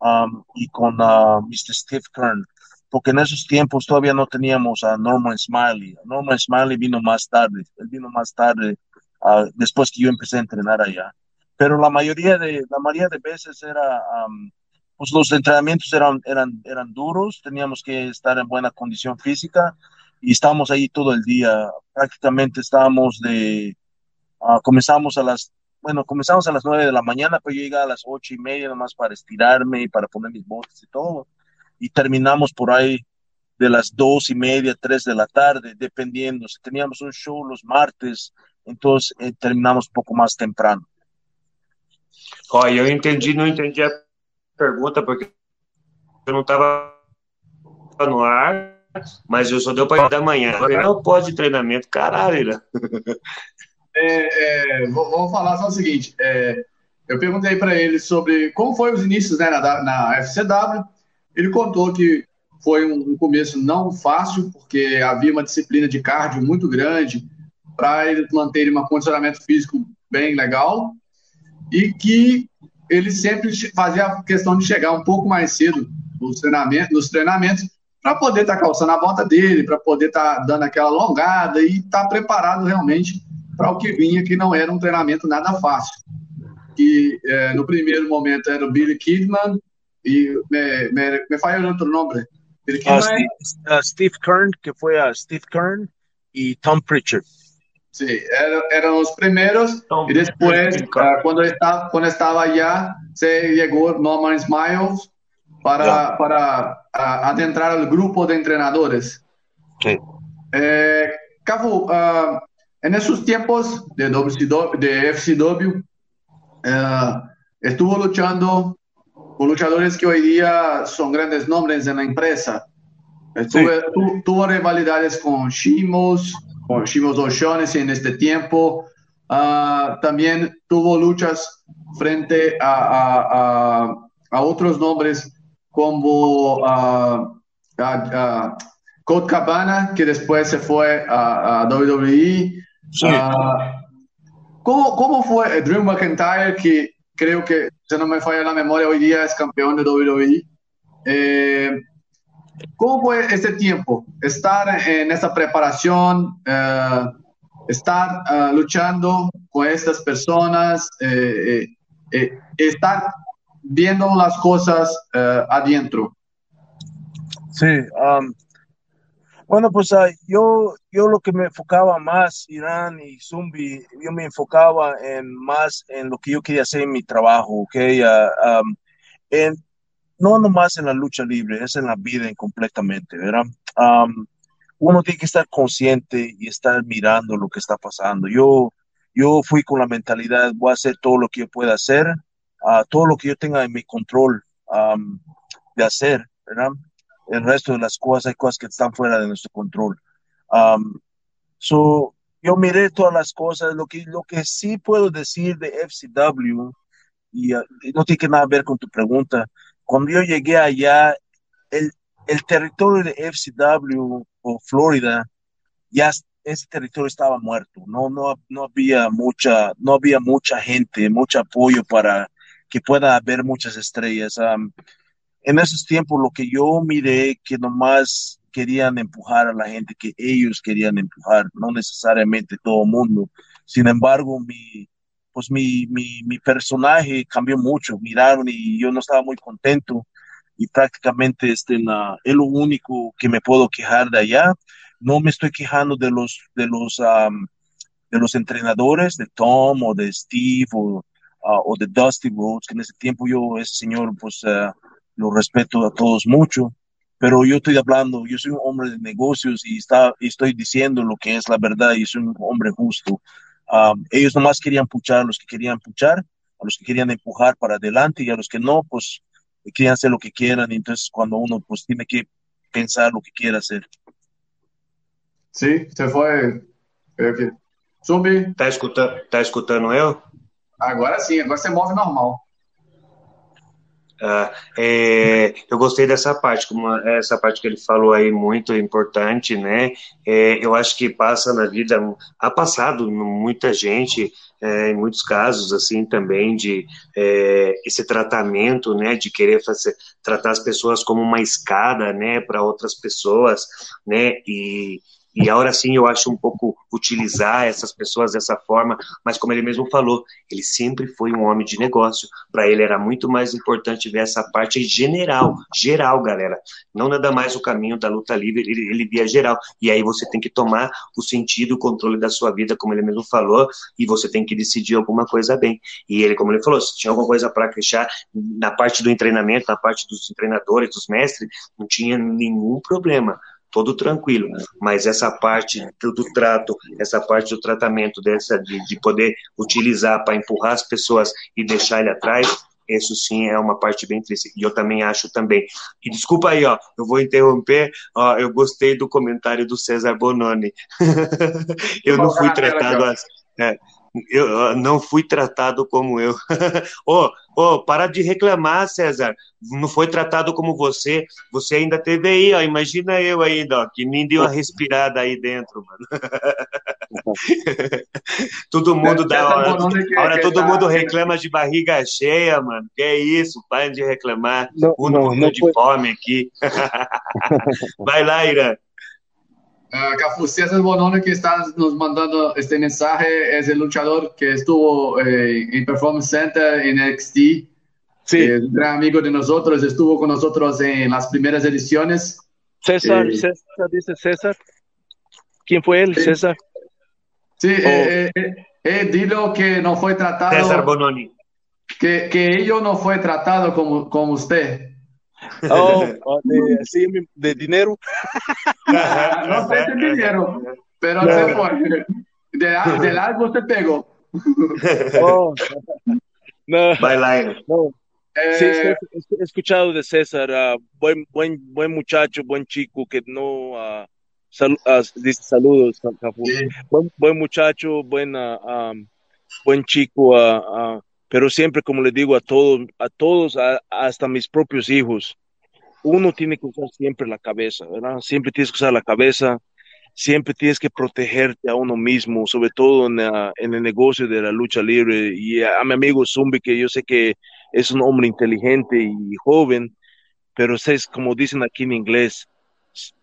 um, y con uh, Mr. Steve Kern, porque en esos tiempos todavía no teníamos a Norman Smiley. Norman Smiley vino más tarde, él vino más tarde, uh, después que yo empecé a entrenar allá. Pero la mayoría de, la mayoría de veces era, um, pues los entrenamientos eran, eran, eran duros, teníamos que estar en buena condición física y estábamos ahí todo el día. Prácticamente estábamos de, uh, comenzamos a las bueno, comenzamos a las nueve de la mañana, pero yo llegaba a las ocho y media nomás para estirarme y para poner mis botas y todo. Y terminamos por ahí de las dos y media, tres de la tarde, dependiendo. Si teníamos un show los martes, entonces eh, terminamos un poco más temprano. Ó, eu entendi, não entendi a pergunta, porque eu não estava no ar, mas eu só deu para da manhã. Não pode treinamento, caralho. É, é, vou, vou, falar só o seguinte: é, eu perguntei para ele sobre como foi os inícios né, na, na FCW. Ele contou que foi um, um começo não fácil, porque havia uma disciplina de cardio muito grande para eles manterem um condicionamento físico bem legal e que ele sempre fazia questão de chegar um pouco mais cedo nos treinamentos, nos treinamentos para poder estar tá calçando a bota dele, para poder estar tá dando aquela alongada e estar tá preparado realmente para o que vinha, que não era um treinamento nada fácil. Que é, no primeiro momento era o Billy Kidman e me, me, me outro nome. Billy Kidman, uh, Steve, uh, Steve Kern, que foi a Steve Kern e Tom Pritchard. Sí, eran los primeros y después, uh, cuando, estaba, cuando estaba allá, se llegó Norman Smiles para, para uh, adentrar al grupo de entrenadores. Sí. Eh, Cafu, uh, en esos tiempos de, WCW, de FCW, estuvo luchando con luchadores que hoy día son grandes nombres en la empresa. Estuve, sí. tu, tuvo rivalidades con Shimos, con Shimos O'Shaughnessy en este tiempo. Uh, también tuvo luchas frente a, a, a, a otros nombres como uh, Code Cabana, que después se fue a, WWE. Sí. Uh, ¿cómo, ¿Cómo fue Drew McIntyre, que creo que, si no me falla la memoria, hoy día es campeón de WWE? Eh, ¿Cómo fue este tiempo? Estar en esta preparación, eh, estar uh, luchando con estas personas, eh, eh, estar viendo las cosas adentro. Sí, um, bueno, pues uh, yo, yo lo que me enfocaba más, Irán y Zumbi, yo me enfocaba en más en lo que yo quería hacer en mi trabajo, ¿ok? Uh, um, en, no nomás en la lucha libre, es en la vida completamente, ¿verdad? Um, uno tiene que estar consciente y estar mirando lo que está pasando. Yo, yo fui con la mentalidad, voy a hacer todo lo que yo pueda hacer, uh, todo lo que yo tenga en mi control um, de hacer, ¿verdad? El resto de las cosas, hay cosas que están fuera de nuestro control. Um, so, yo miré todas las cosas, lo que, lo que sí puedo decir de FCW, y, uh, no tiene que nada ver con tu pregunta, cuando yo llegué allá, el, el territorio de FCW o Florida, ya ese territorio estaba muerto, no, no, no había mucha, no había mucha gente, mucho apoyo para que pueda haber muchas estrellas. Um, en esos tiempos lo que yo miré que nomás querían empujar a la gente que ellos querían empujar, no necesariamente todo el mundo. Sin embargo, mi, pues mi, mi, mi personaje cambió mucho, miraron y yo no estaba muy contento y prácticamente este, la, es lo único que me puedo quejar de allá. No me estoy quejando de los, de los, de los entrenadores, de Tom o de Steve o, uh, o de Dusty Rhodes, que en ese tiempo yo, ese señor, pues uh, lo respeto a todos mucho, pero yo estoy hablando, yo soy un hombre de negocios y, está, y estoy diciendo lo que es la verdad y soy un hombre justo. Um, ellos nomás querían puchar a los que querían puchar, a los que querían empujar para adelante y a los que no, pues querían hacer lo que quieran. Y entonces cuando uno pues tiene que pensar lo que quiere hacer. Sí, se fue. Zumbi. Tá escutando, tá escutando eu? Agora sim, agora você move normal. Uh, é, eu gostei dessa parte, como essa parte que ele falou aí, muito importante, né? É, eu acho que passa na vida, ha passado muita gente, é, em muitos casos, assim, também, de é, esse tratamento, né? De querer fazer, tratar as pessoas como uma escada, né? Para outras pessoas, né? E e agora sim eu acho um pouco utilizar essas pessoas dessa forma, mas como ele mesmo falou, ele sempre foi um homem de negócio. Para ele era muito mais importante ver essa parte general, geral, galera. Não nada mais o caminho da luta livre, ele, ele via geral. E aí você tem que tomar o sentido, o controle da sua vida, como ele mesmo falou, e você tem que decidir alguma coisa bem. E ele, como ele falou, se tinha alguma coisa para queixar na parte do treinamento, na parte dos treinadores, dos mestres, não tinha nenhum problema todo tranquilo. Mas essa parte do, do trato, essa parte do tratamento, dessa de, de poder utilizar para empurrar as pessoas e deixar ele atrás, isso sim é uma parte bem triste. E eu também acho também. E desculpa aí, ó, eu vou interromper, ó, eu gostei do comentário do César Bononi. eu não fui tratado assim. É, eu não fui tratado como eu. Ô, oh, oh, para de reclamar, César. Não foi tratado como você. Você ainda teve aí, ó. Imagina eu ainda, ó, que nem deu uma respirada aí dentro, mano. todo mundo dá hora. Hora todo mundo reclama de barriga cheia, mano. Que é isso? Para de reclamar. Uno morrendo de fome aqui. Vai lá, Irã. Uh, Cafu César Bonono que está nos mandando este mensaje es el luchador que estuvo eh, en Performance Center en NXT. Sí. Eh, un gran amigo de nosotros, estuvo con nosotros en las primeras ediciones. César, eh, César, dice César. ¿Quién fue él, sí. César? Sí, oh. eh, eh, dilo que no fue tratado. César Bononi. Que, que ello no fue tratado como, como usted. Oh, de, sí, de dinero. no sé de dinero, pero no. se fue. De, del algo se pegó. Oh, no. Bailar. No. Sí, he, he escuchado de César, uh, buen, buen, buen muchacho, buen chico, que no uh, sal, uh, dice saludos, sí. buen, buen, muchacho, buen, um, buen chico, pero siempre, como le digo a todos, a todos, a, hasta mis propios hijos, uno tiene que usar siempre la cabeza, ¿verdad? Siempre tienes que usar la cabeza, siempre tienes que protegerte a uno mismo, sobre todo en, la, en el negocio de la lucha libre. Y a, a, mi amigo Zumbi, que yo sé que es un hombre inteligente y joven, pero es como dicen aquí en inglés,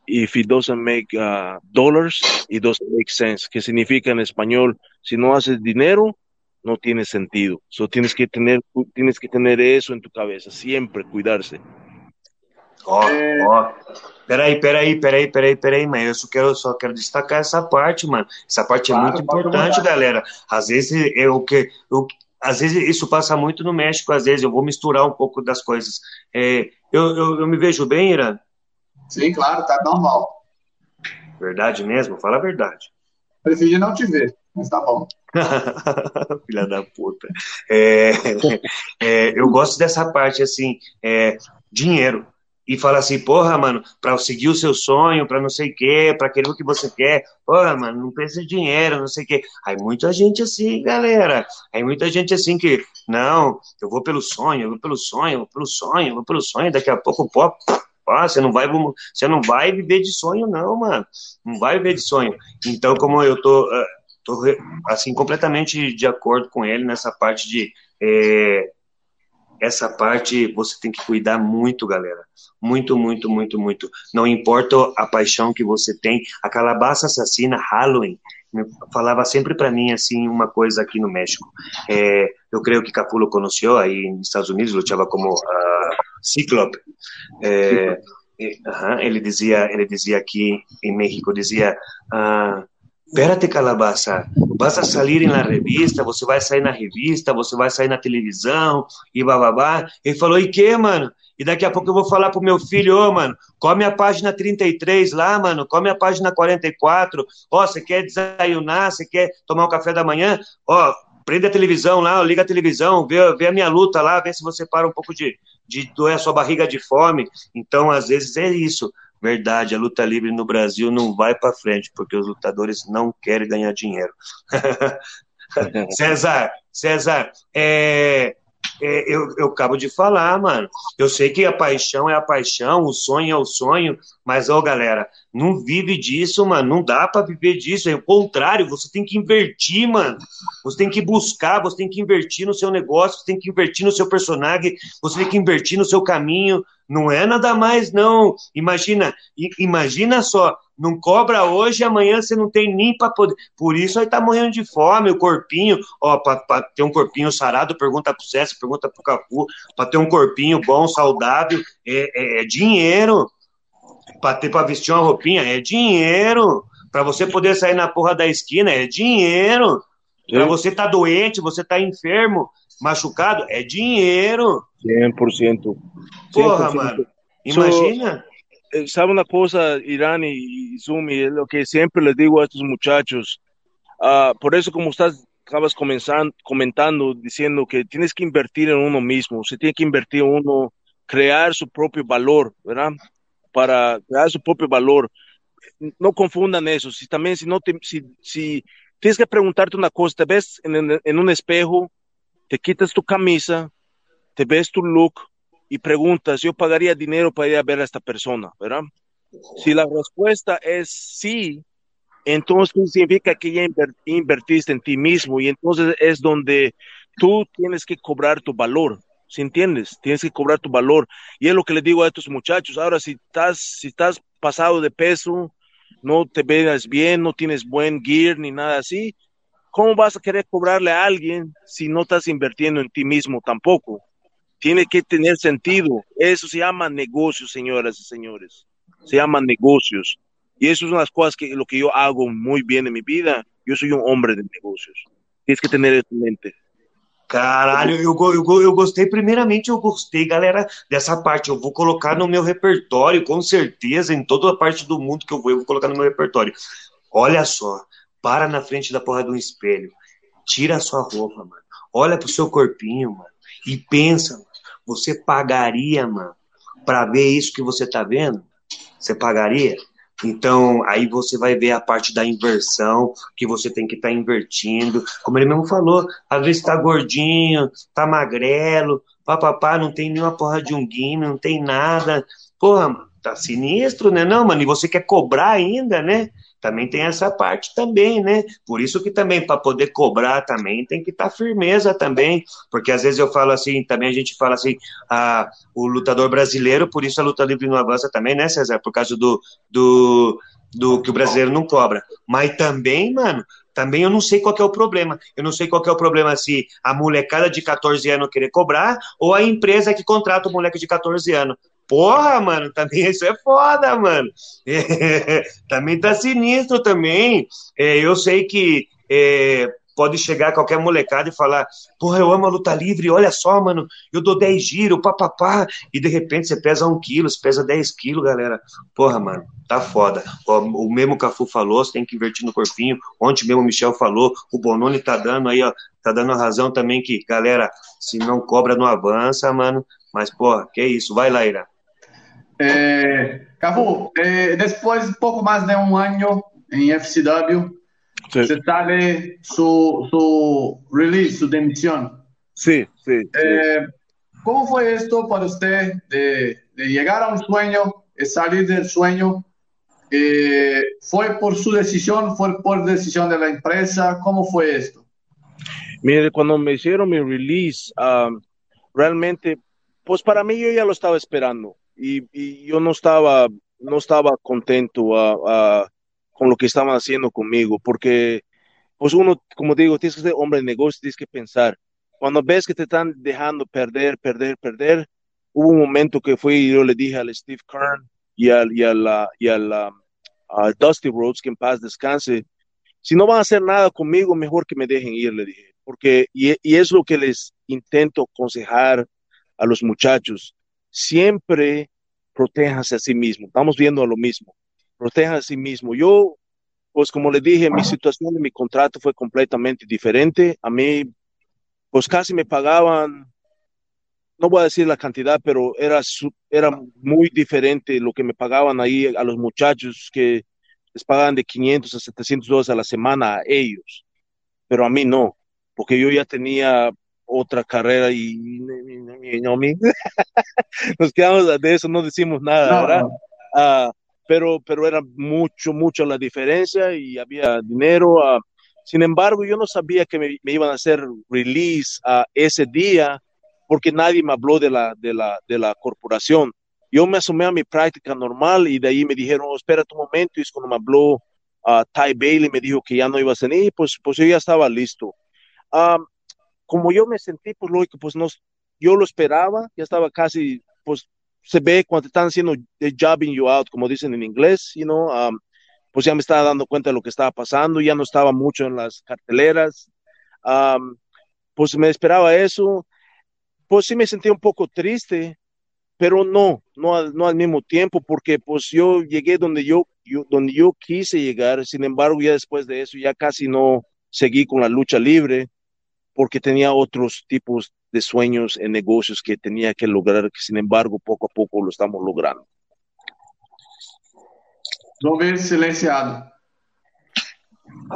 if it doesn't make uh, dollars, it doesn't make sense, que significa en español, si no haces dinero, no tiene sentido. So, tienes que tener, tienes que tener eso en tu cabeza, siempre cuidarse. Ó, oh, ó. Oh. Peraí, peraí, peraí, peraí, peraí, mas eu só quero, só quero destacar essa parte, mano. Essa parte claro, é muito importante, galera. Às vezes eu que eu, às vezes isso passa muito no México, às vezes eu vou misturar um pouco das coisas. É, eu, eu, eu, me vejo bem, Irã? Sim, claro, tá normal. Verdade mesmo? Fala a verdade. Preferi não te ver, mas tá bom. Filha da puta. É, é, eu gosto dessa parte assim, é, dinheiro e fala assim, porra, mano, para seguir o seu sonho, para não sei o quê, para querer o que você quer, porra, mano, não precisa de dinheiro, não sei o quê. Aí muita gente assim, galera, aí muita gente assim que, não, eu vou pelo sonho, eu vou pelo sonho, eu vou pelo sonho, eu vou pelo sonho, daqui a pouco, pô, ah, você não vai, você não vai viver de sonho, não, mano, não vai viver de sonho. Então, como eu tô, tô assim, completamente de acordo com ele nessa parte de, é, essa parte você tem que cuidar muito, galera. Muito, muito, muito, muito. Não importa a paixão que você tem. A calabaça assassina, Halloween, falava sempre para mim assim uma coisa aqui no México. É, eu creio que Capulo conheceu aí nos Estados Unidos, lutava como uh, Cíclope. É, uh, ele dizia, ele dizia aqui em México, dizia uh, Espérate, calabaça, vas a sair na revista, você vai sair na revista, você vai sair na televisão, e bababá. Ele falou, e que, mano? E daqui a pouco eu vou falar pro meu filho, ô, oh, mano, come a página 33 lá, mano, come a página 44. Ó, oh, você quer desayunar, você quer tomar um café da manhã? Ó, oh, prende a televisão lá, liga a televisão, vê, vê a minha luta lá, vê se você para um pouco de, de doer a sua barriga de fome. Então, às vezes é isso. Verdade, a luta livre no Brasil não vai para frente porque os lutadores não querem ganhar dinheiro. César, César, é, é, eu, eu acabo de falar, mano. Eu sei que a paixão é a paixão, o sonho é o sonho, mas, ó, galera, não vive disso, mano. Não dá para viver disso. É o contrário, você tem que invertir, mano. Você tem que buscar, você tem que invertir no seu negócio, você tem que invertir no seu personagem, você tem que invertir no seu caminho. Não é nada mais, não. Imagina, imagina só, não cobra hoje, amanhã você não tem nem para poder. Por isso aí tá morrendo de fome, o corpinho, ó, para ter um corpinho sarado, pergunta pro César, pergunta pro Capu, para ter um corpinho bom, saudável, é, é, é dinheiro. Para ter para vestir uma roupinha, é dinheiro. Para você poder sair na porra da esquina, é dinheiro. Para você tá doente, você tá enfermo, machucado, é dinheiro. 100%. Porra, mano. Imagina. So, ¿Sabe una cosa, Irán y, y Zumi? Es lo que siempre les digo a estos muchachos. Uh, por eso, como estás estabas comentando, diciendo que tienes que invertir en uno mismo, se tiene que invertir en uno, crear su propio valor, ¿verdad? Para crear su propio valor. No confundan eso. Si también, si no te, si, si tienes que preguntarte una cosa, te ves en, en un espejo, te quitas tu camisa, te ves tu look y preguntas, yo pagaría dinero para ir a ver a esta persona, ¿verdad? Si la respuesta es sí, entonces significa que ya invertiste en ti mismo y entonces es donde tú tienes que cobrar tu valor, ¿sí entiendes? Tienes que cobrar tu valor. Y es lo que le digo a estos muchachos, ahora si estás, si estás pasado de peso, no te veas bien, no tienes buen gear ni nada así, ¿cómo vas a querer cobrarle a alguien si no estás invirtiendo en ti mismo tampoco? Tiene que tener sentido. Eso se llama negocio, señoras y señores. Se llama negocios. Y eso es una de las cosas que lo que yo hago muy bien en mi vida. Eu sou um homem de negócios. Tens que ter isso em mente. Caralho, eu, eu, eu gostei. Primeiramente, eu gostei, galera, dessa parte. Eu vou colocar no meu repertório, com certeza, em toda a parte do mundo que eu vou, eu vou colocar no meu repertório. Olha só, para na frente da porra de um espelho, tira a sua roupa, mano. Olha pro seu corpinho, mano, e pensa, você pagaria, mano, pra ver isso que você tá vendo? Você pagaria? Então, aí você vai ver a parte da inversão, que você tem que estar tá invertindo. Como ele mesmo falou, às vezes tá gordinho, tá magrelo, papapá, não tem nenhuma porra de um não tem nada. Porra, tá sinistro, né? Não, mano, e você quer cobrar ainda, né? Também tem essa parte também, né? Por isso que também, para poder cobrar também, tem que estar tá firmeza também, porque às vezes eu falo assim, também a gente fala assim, ah, o lutador brasileiro, por isso a luta livre não avança também, né, César? Por causa do, do, do que o brasileiro não cobra. Mas também, mano, também eu não sei qual é o problema. Eu não sei qual é o problema se a molecada de 14 anos querer cobrar ou a empresa que contrata o moleque de 14 anos. Porra, mano, também isso é foda, mano. É, também tá sinistro também. É, eu sei que é, pode chegar qualquer molecada e falar, porra, eu amo a luta livre, olha só, mano, eu dou 10 giros, papapá, e de repente você pesa 1 quilo, você pesa 10 quilos, galera. Porra, mano, tá foda. O mesmo Cafu falou, você tem que invertir no corpinho. Ontem mesmo o Michel falou, o Bononi tá dando aí, ó, tá dando a razão também que, galera, se não cobra, não avança, mano. Mas, porra, que isso, vai lá, Ira. Eh, Cafu, eh, después, poco más de un año en FCW, sí. se sale su, su release, su demisión. Sí, sí. Eh, ¿Cómo fue esto para usted de, de, llegar a un sueño, salir del sueño? Eh, ¿Fue por su decisión? ¿Fue por decisión de la empresa? ¿Cómo fue esto? Mire, cuando me hicieron mi release, um, realmente, pues para mí yo ya lo estaba esperando y, yo no estaba, no estaba contento con lo que estaban haciendo conmigo, porque pues uno, como digo, tienes que ser hombre de negocio, tienes que pensar. Cuando ves que te están dejando perder, perder, perder, hubo un momento que fui y yo le dije al Steve Kern y al, y al, y al Dusty Rhodes, que en paz descanse, si no van a hacer nada conmigo, mejor que me dejen ir, le dije, porque, y, y es lo que les intento aconsejar a los muchachos siempre protéjase a sí mismo. Estamos viendo lo mismo. Proteja a sí mismo. Yo, pues como le dije, mi situación de mi contrato fue completamente diferente. A mí, pues casi me pagaban, no voy a decir la cantidad, pero era, era muy diferente lo que me pagaban ahí a los muchachos que les pagaban de 500 a 700 dólares a la semana a ellos. Pero a mí no, porque yo ya tenía otra carrera y, no, nos quedamos de eso, no decimos nada, ¿verdad? Ah, pero, pero era mucho, mucho la diferencia y había dinero. Uh, sin embargo, yo no sabía que me, iban a hacer release uh, ese día porque nadie me habló de la, de la, de la corporación. Yo me asumí a mi práctica normal y de ahí me dijeron, oh, espera un momento, y es cuando me habló Ty Bailey, me dijo que ya no iba a salir, pues, pues yo ya estaba listo como yo me sentí, pues lógico, pues no, yo lo esperaba, ya estaba casi, pues se ve cuando están haciendo the jobbing you out, como dicen en inglés, you know, um, pues ya me estaba dando cuenta de lo que estaba pasando, ya no estaba mucho en las carteleras, um, pues me esperaba eso, pues sí me sentí un poco triste, pero no, no al, no al mismo tiempo, porque pues yo llegué donde yo, yo, donde yo quise llegar, sin embargo ya después de eso ya casi no, seguí con la lucha libre porque tenía otros tipos de sueños en negocios que tenía que lograr, que sin embargo poco a poco lo estamos logrando. No ves silenciado.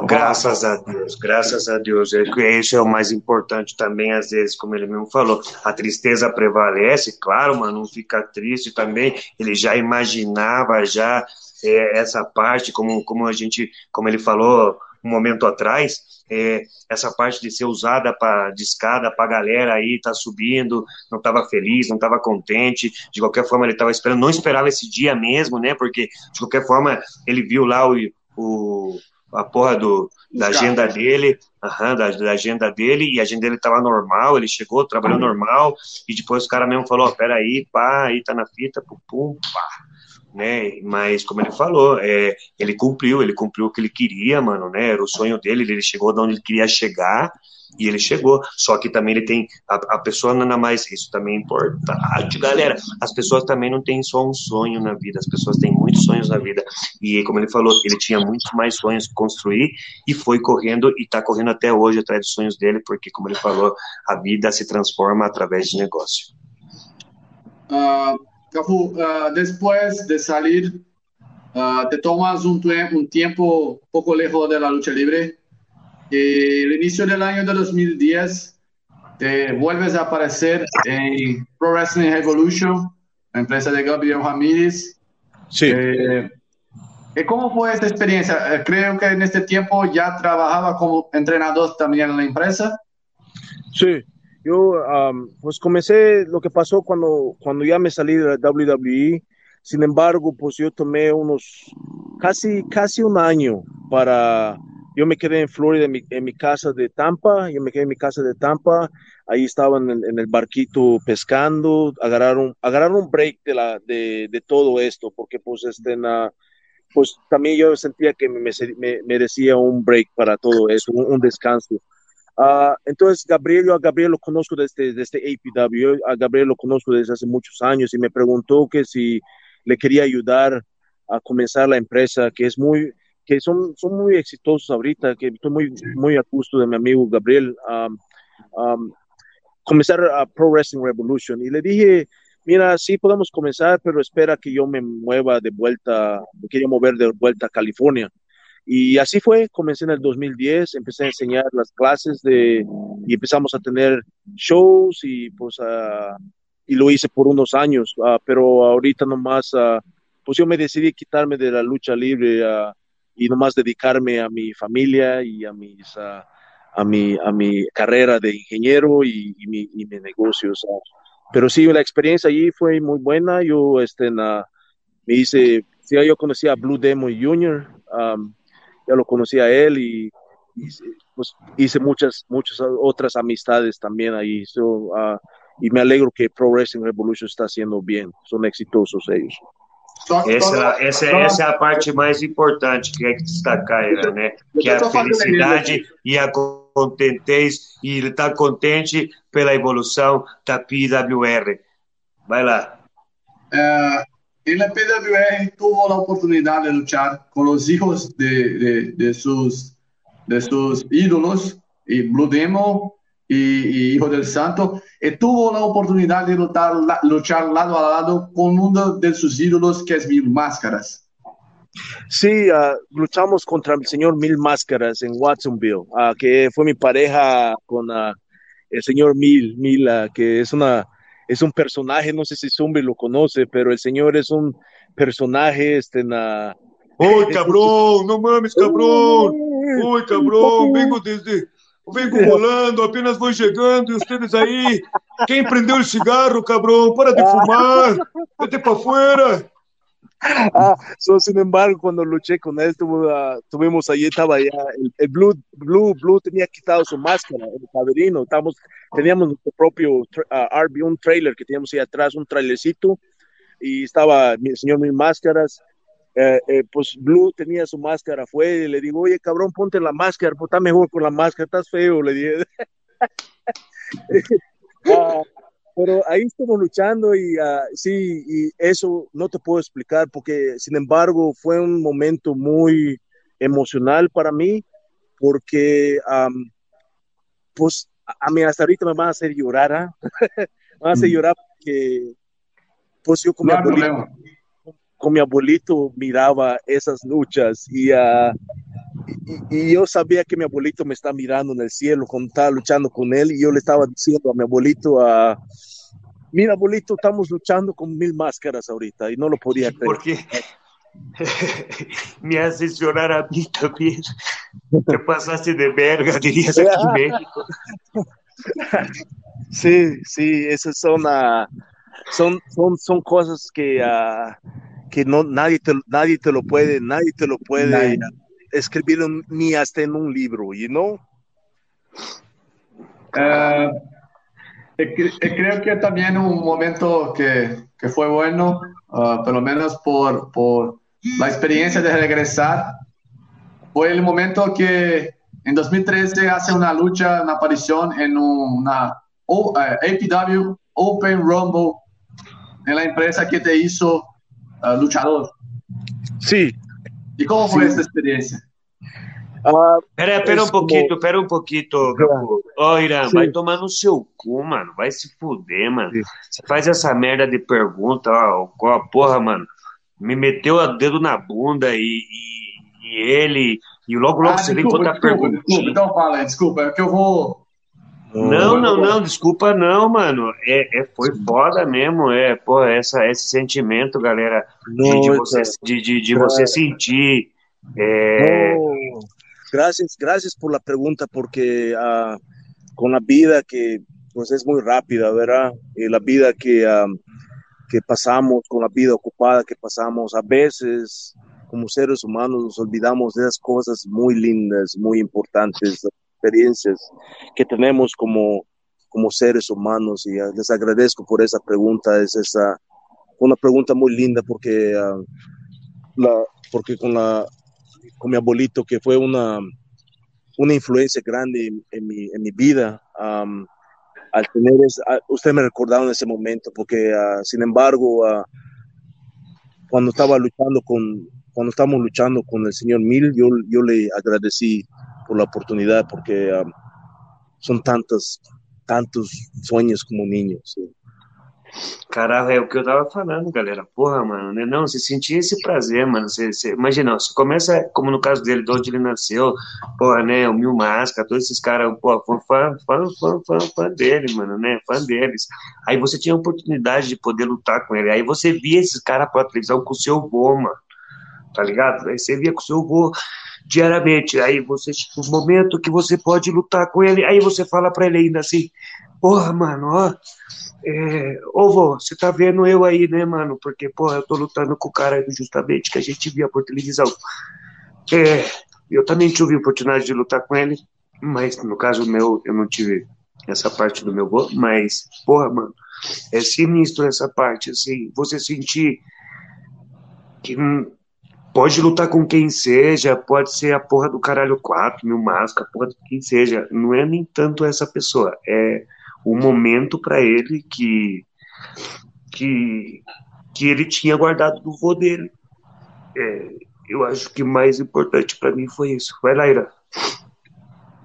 Graças a Deus, graças a Deus. É isso é o mais importante também, às vezes, como ele mesmo falou. A tristeza prevalece, claro, mano, não fica triste também. Ele já imaginava já é, essa parte, como, como a gente, como ele falou um momento atrás, é, essa parte de ser usada pra, de escada para a galera aí, tá subindo, não estava feliz, não estava contente, de qualquer forma ele estava esperando, não esperava esse dia mesmo, né? Porque de qualquer forma ele viu lá o, o a porra do, da agenda dele, uhum, da, da, agenda dele, e a agenda dele estava normal, ele chegou, trabalhou normal, e depois o cara mesmo falou, oh, peraí, pá, aí tá na fita, pum, pum, pá né? Mas como ele falou, é, ele cumpriu, ele cumpriu o que ele queria, mano, né? Era o sonho dele, ele chegou de onde ele queria chegar e ele chegou. Só que também ele tem a, a pessoa é mais isso também é importante, galera. As pessoas também não têm só um sonho na vida, as pessoas têm muitos sonhos na vida. E como ele falou, ele tinha muitos mais sonhos que construir e foi correndo e está correndo até hoje atrás dos sonhos dele, porque como ele falou, a vida se transforma através de negócio. Uh Cafu, uh, después de salir, uh, te tomas un, un, tiempo poco lejos de la lucha libre. Y el inicio del año de 2010, te vuelves a aparecer en Pro Wrestling Evolution, la empresa de Gabriel Ramírez. Sí. Eh, ¿Cómo fue esta experiencia? Eh, creo que en este tiempo ya trabajaba como entrenador también en la empresa. Sí, yo, pues comencé lo que pasó cuando, cuando ya me salí de la WWE. Sin embargo, pues yo tomé unos casi, casi un año para, yo me quedé en Florida en mi, en mi casa de Tampa, yo me quedé en mi casa de Tampa, ahí estaban en, el barquito pescando, agarraron, agarraron un break de, la, de, de todo esto, porque pues este, pues también yo sentía que me, me, merecía un break para todo eso, un descanso. Uh, entonces, Gabriel, yo a Gabriel lo conozco desde, desde APW, a Gabriel lo conozco desde hace muchos años y me preguntó que si le quería ayudar a comenzar la empresa, que es muy, que son, son muy exitosos ahorita, que estoy muy, muy a gusto de mi amigo Gabriel, um, um, comenzar a Pro Wrestling Revolution. Y le dije, mira, sí podemos comenzar, pero espera que yo me mueva de vuelta, me quería mover de vuelta a California. Y así fue, comencé en el 2010, empecé a enseñar las clases de, y empezamos a tener shows y pues uh, y lo hice por unos años, uh, pero ahorita nomás, uh, pues yo me decidí quitarme de la lucha libre y nomás dedicarme a mi familia y a mis, a mi, a mi carrera de ingeniero y, y, mi, y mis negocios. Pero sí, la experiencia allí fue muy buena. Yo, este, me hice, sí, yo conocí a Blue Demon Jr., um, ya lo conocí a él y, pues, hice muchas, muchas otras amistades también ahí. Ah, y me alegro que Pro Wrestling Revolution está haciendo bien, son exitosos ellos. Essa, essa, essa é a parte mais importante que é que destacar, né? Que é a felicidade e a contentez, e ele está contente pela evolução da PWR. Vai lá. Uh, en la PWR tuvo la oportunidad de luchar con los hijos de, de, sus, de sus ídolos, y Blue Demo y, Hijo del Santo, y tuvo la oportunidad de luchar, luchar lado a lado con uno de sus ídolos, que es Mil Máscaras. Sí, ah, luchamos contra el señor Mil Máscaras en Watsonville, uh, que fue mi pareja con uh, el señor Mil, Mil que es una es un personaje, no sé si Zumbi lo conoce, pero el señor es un personaje, este, na... ¡Uy, cabrón! ¡No mames, cabrón! ¡Uy, cabrón! Vengo desde... Vengo volando, apenas voy llegando y ustedes ahí. ¿Quién prendió el cigarro, cabrón? Para de fumar. Vete para afuera. Ah, sin embargo, cuando luché con él, tuvimos ahí, estaba ya, el, Blue, Blue, Blue tenía quitado su máscara, el caberino, estamos, teníamos nuestro propio uh, RB, un trailer que teníamos ahí atrás, un trailercito, y estaba el señor Mil Máscaras, eh, eh, pues Blue tenía su máscara, fue, y le digo, oye, cabrón, ponte la máscara, pues está mejor con la máscara, estás feo, le dije. Ah, pero ahí estamos luchando y uh, sí, y eso no te puedo explicar porque, sin embargo, fue un momento muy emocional para mí porque, pues, a mí hasta ahorita me van a hacer llorar, ¿ah? me van a hacer mm. llorar porque, pues yo con mi, abuelito, con mi abuelito miraba esas luchas y, uh, y, yo sabía que mi abuelito me está mirando en el cielo cuando estaba luchando con él y yo le estaba diciendo a mi abuelito, a mira abuelito, estamos luchando con mil máscaras ahorita y no lo podía creer. Porque me haces llorar a mí también. Te pasaste de verga, dirías aquí en México. Sí, sí, esas son, uh, son, son, son cosas que, uh, que no, nadie, te, nadie te lo puede, nadie te lo puede escribir ni hasta en un libro, you know? Uh, creo que también un momento que, que fue bueno, uh, por lo menos por, por, la experiencia de regresar, fue el momento que en 2013 hace una lucha, una aparición en una uh, APW Open Rumble en la empresa que te hizo luchador. Sí, ¿Y cómo fue esta experiencia? Ah, espera, espera um pouquinho, espera um pouquinho, Capu. Ó, oh, Irã, Sim. vai tomar no seu cu, mano. Vai se fuder, mano. Sim. Você faz essa merda de pergunta, ó. Qual porra, mano? Me meteu o dedo na bunda e, e, e ele. E logo, logo ah, você desculpa, vem contar pergunta. Desculpa, então fala aí, desculpa. É que eu vou. Não, não, não, desculpa não, mano. É, é foi foda mesmo, é, pô, essa, esse sentimento, galera, de, de você, de, de, de você sentir. É... Gracias, gracias por la pregunta, porque uh, con la vida que pues es muy rápida, ¿verdad? Y la vida que, uh, que pasamos, con la vida ocupada que pasamos, a veces como seres humanos nos olvidamos de esas cosas muy lindas, muy importantes, experiencias que tenemos como, como seres humanos y uh, les agradezco por esa pregunta, es esa una pregunta muy linda porque, uh, la, porque con, la, con mi abuelito que fue una, una influencia grande en, mi, en mi, vida. Al tener es, usted me recordaba en ese momento porque sin embargo cuando estaba luchando con cuando estábamos luchando con el señor Mil yo, yo le agradecí por la oportunidad, porque um, son tantos, tantos sueños como niños. ¿sí? Caralho, é o que eu tava falando, galera. Porra, mano, né? Não, você sentia esse prazer, mano. Você, você, imagina, você começa, como no caso dele, de onde ele nasceu, porra, né? O Mil Máscara, todos esses caras, porra, fã, fã, fã, fã, fã dele, mano, né? Fã deles. Aí você tinha a oportunidade de poder lutar com ele. Aí você via esses caras pra televisão com o seu vô, mano. Tá ligado? Aí você via com o seu vô diariamente. Aí você, no momento que você pode lutar com ele, aí você fala para ele ainda assim: Porra, mano, ó. É, ô vô, você tá vendo eu aí, né, mano? Porque, porra, eu tô lutando com o cara justamente que a gente via por televisão. É, eu também tive a oportunidade de lutar com ele, mas no caso meu, eu não tive essa parte do meu vô, mas, porra, mano, é sinistro essa parte, assim, você sentir que Pode lutar com quem seja, pode ser a porra do caralho 4, mil máscara, porra de quem seja. Não é nem tanto essa pessoa, é o momento para ele que, que, que ele tinha guardado do vô dele. É, eu acho que mais importante para mim foi isso. Vai lá, Ira.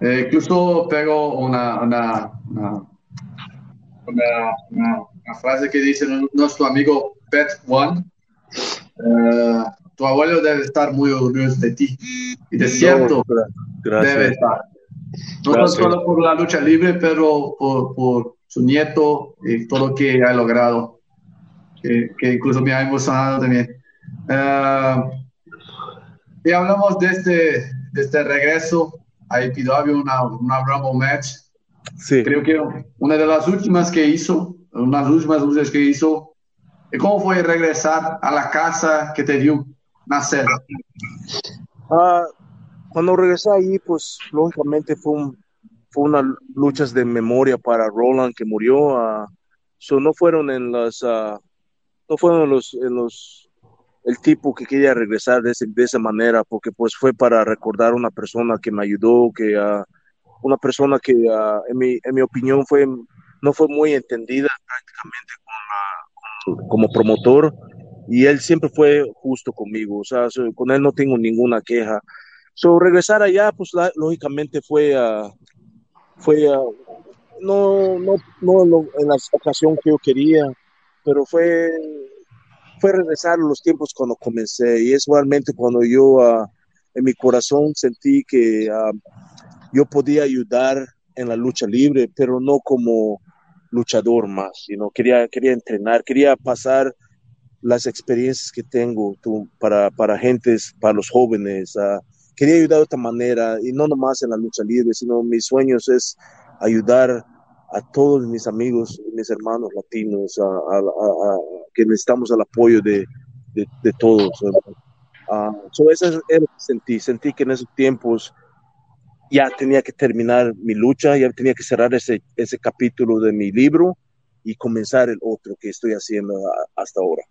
É, incluso pego uma, uma, uma, uma frase que diz nosso amigo Pet One. Uh, tu abuelo debe estar muy orgulloso de ti. Y de cierto, debe estar. No solo por la lucha libre, pero por, por, su nieto y todo lo que ha logrado, que, que incluso me ha emocionado también. Uh, y hablamos de este, de este regreso a IPW, una, una Rumble Match. Sí. Creo que una de las últimas que hizo, unas últimas luchas que hizo. ¿Y cómo fue regresar a la casa que te dio nacer? Ah, cuando regresé ahí, pues lógicamente fue, un, fue unas luchas de memoria para Roland que murió. Uh, no fueron en las, uh, no fueron los, en los, el tipo que quería regresar de, de esa manera, porque pues fue para recordar una persona que me ayudó, que una persona que en, mi, en mi opinión fue, no fue muy entendida prácticamente con como promotor y él siempre fue justo conmigo, o sea, con él no tengo ninguna queja. So, regresar allá, pues lógicamente fue, uh, fue uh, no, no, no en la ocasión que yo quería, pero fue, fue regresar a los tiempos cuando comencé. Y es realmente cuando yo uh, en mi corazón sentí que yo podía ayudar en la lucha libre, pero no como luchador más, sino quería, quería entrenar, quería pasar las experiencias que tengo para, para gentes, para los jóvenes. quería ayudar de otra manera y no nomás en la lucha libre, sino mis sueños es ayudar a todos mis amigos mis hermanos latinos a, que necesitamos el apoyo de, de, todos. Uh, eso es lo que sentí. Sentí que en esos tiempos ya tenía que terminar mi lucha, ya tenía que cerrar ese, ese capítulo de mi libro y comenzar el otro que estoy haciendo hasta ahora.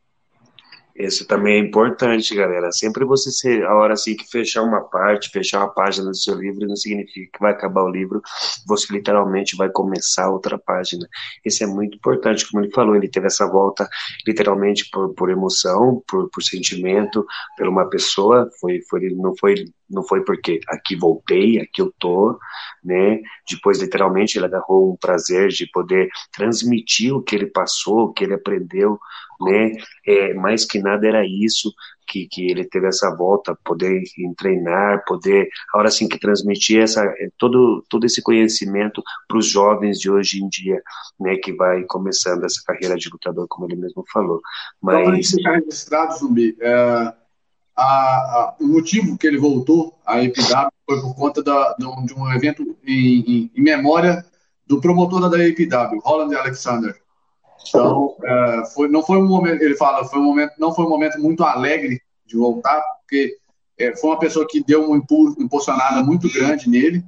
Isso também é importante, galera. Sempre você ser, a hora assim que fechar uma parte, fechar uma página do seu livro, não significa que vai acabar o livro, você literalmente vai começar outra página. Isso é muito importante, como ele falou, ele teve essa volta literalmente por, por emoção, por, por sentimento, por uma pessoa, foi, foi, não foi não foi porque aqui voltei, aqui eu tô, né? Depois, literalmente, ele agarrou um prazer de poder transmitir o que ele passou, o que ele aprendeu, né? É, mais que nada era isso que, que ele teve essa volta, poder treinar, poder, a hora assim que transmitir essa, é, todo, todo esse conhecimento para os jovens de hoje em dia, né? Que vai começando essa carreira de lutador, como ele mesmo falou. Mas... Então, registrado, Zumbi, é a, a, o motivo que ele voltou à EPW foi por conta da, de, um, de um evento em, em, em, memória do promotor da EPW, Roland Alexander. Então, é, foi, não foi um momento, ele fala, foi um momento, não foi um momento muito alegre de voltar, porque é, foi uma pessoa que deu uma impulsionada muito grande nele,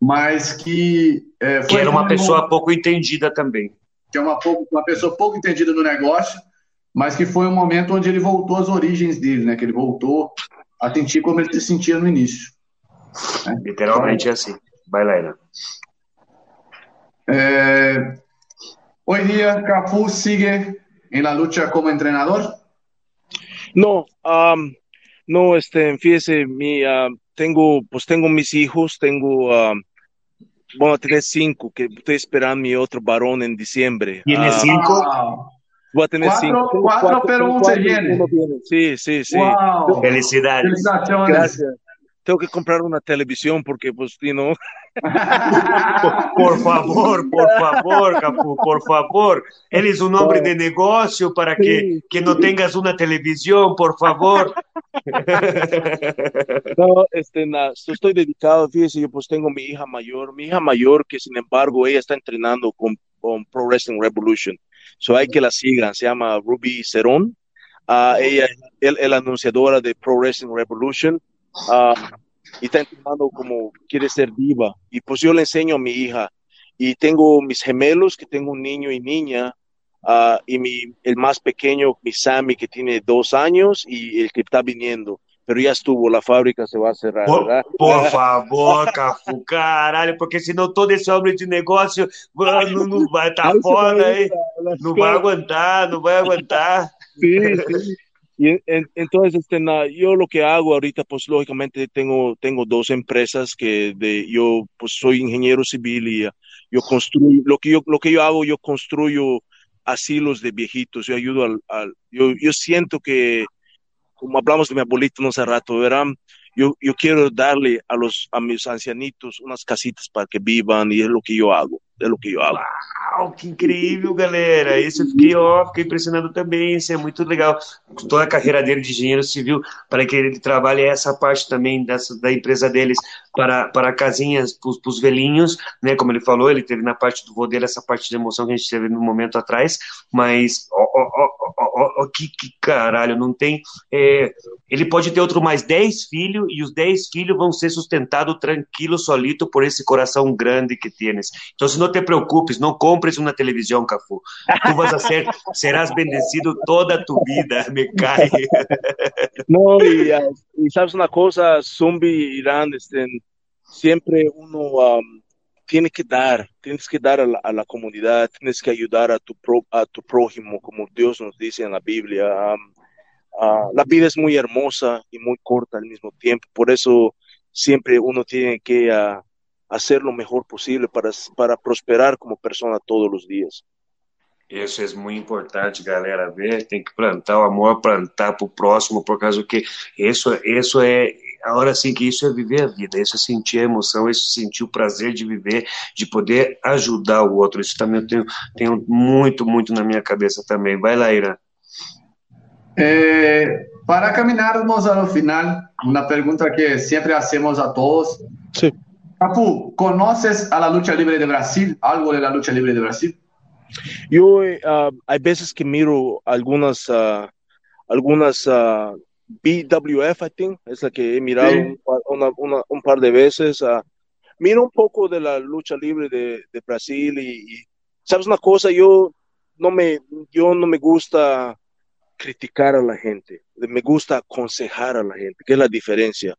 mas que é, que era uma pessoa pouco entendida também, que é uma, uma pessoa pouco entendida no negócio mas que foi um momento onde ele voltou às origens dele, né? Que ele voltou a sentir como ele se sentia no início. Né? Literalmente é assim. Vai lá, Ana. Eh, hoy día Cafu sigue en la lucha como entrenador. No, um, no, este, fíjese, mi, uh, tengo, pues tengo mis hijos, tengo, uh, bueno, a tener cinco, que estoy esperando mi otro varón en diciembre. ¿Tiene uh, cinco? Voy a tener cuatro, cinco. Cuatro, cuatro pero un se viene. Sí, sí, sí. Wow. Felicidades. Gracias. Tengo que comprar una televisión porque, pues, you know. por favor, por favor, Capu, por favor. Eres un hombre de negocio para que, que no tengas una televisión, por favor. No, este, nada, estoy dedicado, fíjese, yo pues tengo mi hija mayor, mi hija mayor que sin embargo ella está entrenando con, con Pro Wrestling Revolution. So hay que la sigan, se llama Ruby Cerón. Uh, ella es la anunciadora de Pro Wrestling Revolution uh, y está entrenando como quiere ser diva. Y pues yo le enseño a mi hija. Y tengo mis gemelos, que tengo un niño y niña, uh, y mi, el más pequeño, mi Sammy, que tiene dos años, y el que está viniendo pero ya estuvo, la fábrica se va a cerrar, por. Por favor, Cafu, caralho, porque senão todo esse homem de negócio não, não vai estar tá fora, hein? Não vai aguantar, não vai aguantar. Sí, sí. Y entonces, este, yo lo que hago ahorita, pues lógicamente tengo, tengo dos empresas que de, yo pues soy ingeniero civil y yo construyo, lo que yo, lo que yo hago, yo construyo asilos de viejitos, yo ayudo al, al yo, yo siento que como hablamos de mi abuelito no hace rato, verán, yo, yo quiero darle a los a mis ancianitos unas casitas para que vivan y es lo que yo hago. é o que eu hago. Uau, que incrível, galera! Isso eu fiquei, ó, fiquei impressionado também. Isso é muito legal. Toda a carreira dele de engenheiro civil, para que ele trabalhe essa parte também dessa, da empresa deles para, para casinhas, para os velhinhos, né? Como ele falou, ele teve na parte do vô dele essa parte de emoção que a gente teve no momento atrás, mas ó, ó, ó, ó que, que, caralho, não tem. É, ele pode ter outro mais 10 filhos e os 10 filhos vão ser sustentados tranquilo, solito, por esse coração grande que tienes. Então, se não te preocupes, no compres una televisión, Cafú. Tú vas a ser, serás bendecido toda tu vida, me cae. No, y, y sabes una cosa, Zumbi este, siempre uno um, tiene que dar, tienes que dar a la, a la, comunidad, tienes que ayudar a tu, pro, a tu prójimo, como Dios nos dice en la Biblia. Um, ah, la vida es muy hermosa y muy corta al mismo tiempo. Por eso siempre uno tiene que ah, hacer lo mejor posible para, para prosperar como persona todos los días. Isso é muito importante, galera, ver, tem que plantar o amor, plantar para o próximo, por causa que isso, isso é, a hora assim que isso é viver a vida, isso é sentir a emoção, isso é sentir o prazer de viver, de poder ajudar o outro, isso também eu tenho, tenho muito, muito na minha cabeça também. Vai lá, Irã. Eh, para caminharmos ao final, uma pergunta que sempre hacemos a todos. Sí. Capu, ¿conoces a la lucha libre de Brasil? ¿Algo de la lucha libre de Brasil? Yo uh, hay veces que miro algunas, uh, algunas uh, BWF, I think, es la que he mirado Sí. un, par- una- una- un par de veces. uh, miro un poco de la lucha libre de, de Brasil y, y, sabes una cosa, yo no me, yo no me gusta criticar a la gente, me gusta aconsejar a la gente, que es la diferencia.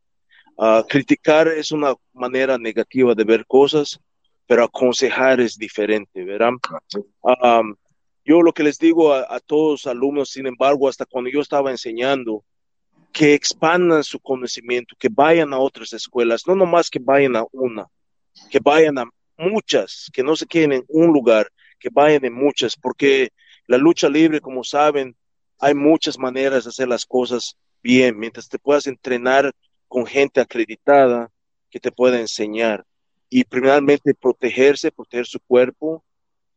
Ah, criticar es una manera negativa de ver cosas, pero aconsejar es diferente, ¿verdad? Um, yo lo que les digo a, a todos los alumnos, sin embargo, hasta cuando yo estaba enseñando, que expandan su conocimiento, que vayan a otras escuelas, no nomás que vayan a una, que vayan a muchas, que no se queden en un lugar, que vayan en muchas, porque la lucha libre, como saben, hay muchas maneras de hacer las cosas bien, mientras te puedas entrenar con gente acreditada que te pueda enseñar. Y primeramente protegerse, proteger su cuerpo,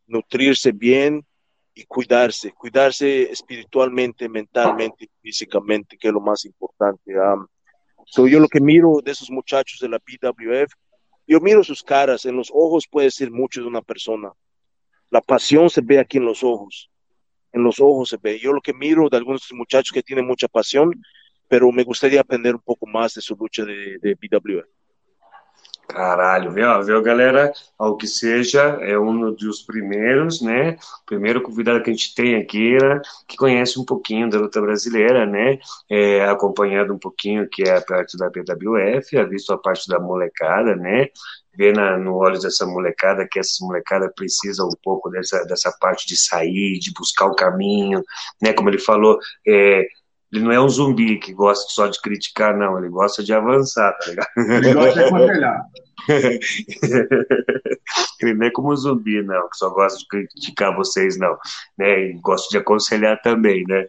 nutrirse bien y cuidarse, cuidarse espiritualmente, mentalmente físicamente, que es lo más importante. Um, so yo lo que miro de esos muchachos de la BWF, yo miro sus caras, en los ojos puede ser mucho de una persona. La pasión se ve aquí en los ojos, en los ojos se ve. Yo lo que miro de algunos muchachos que tienen mucha pasión, pero me gustaría aprender un poco más de su lucha de, de BWF. Caralho, viu, viu, galera? Ao que seja, é um dos primeiros, né? Primeiro convidado que a gente tem aqui, né? Que conhece um pouquinho da luta brasileira, né? É, acompanhando um pouquinho que é a parte da BWF, ha visto a parte da molecada, né? Vê na, no olhos dessa molecada que essa molecada precisa um pouco dessa, dessa parte de sair, de buscar o caminho, né? Como ele falou, é, ele não é um zumbi que gosta só de criticar, não. Ele gosta de avançar, tá ligado? Ele gosta de aconselhar. Ele não é como um zumbi, não, que só gosta de criticar vocês, não. Né? E gosta de aconselhar também, né?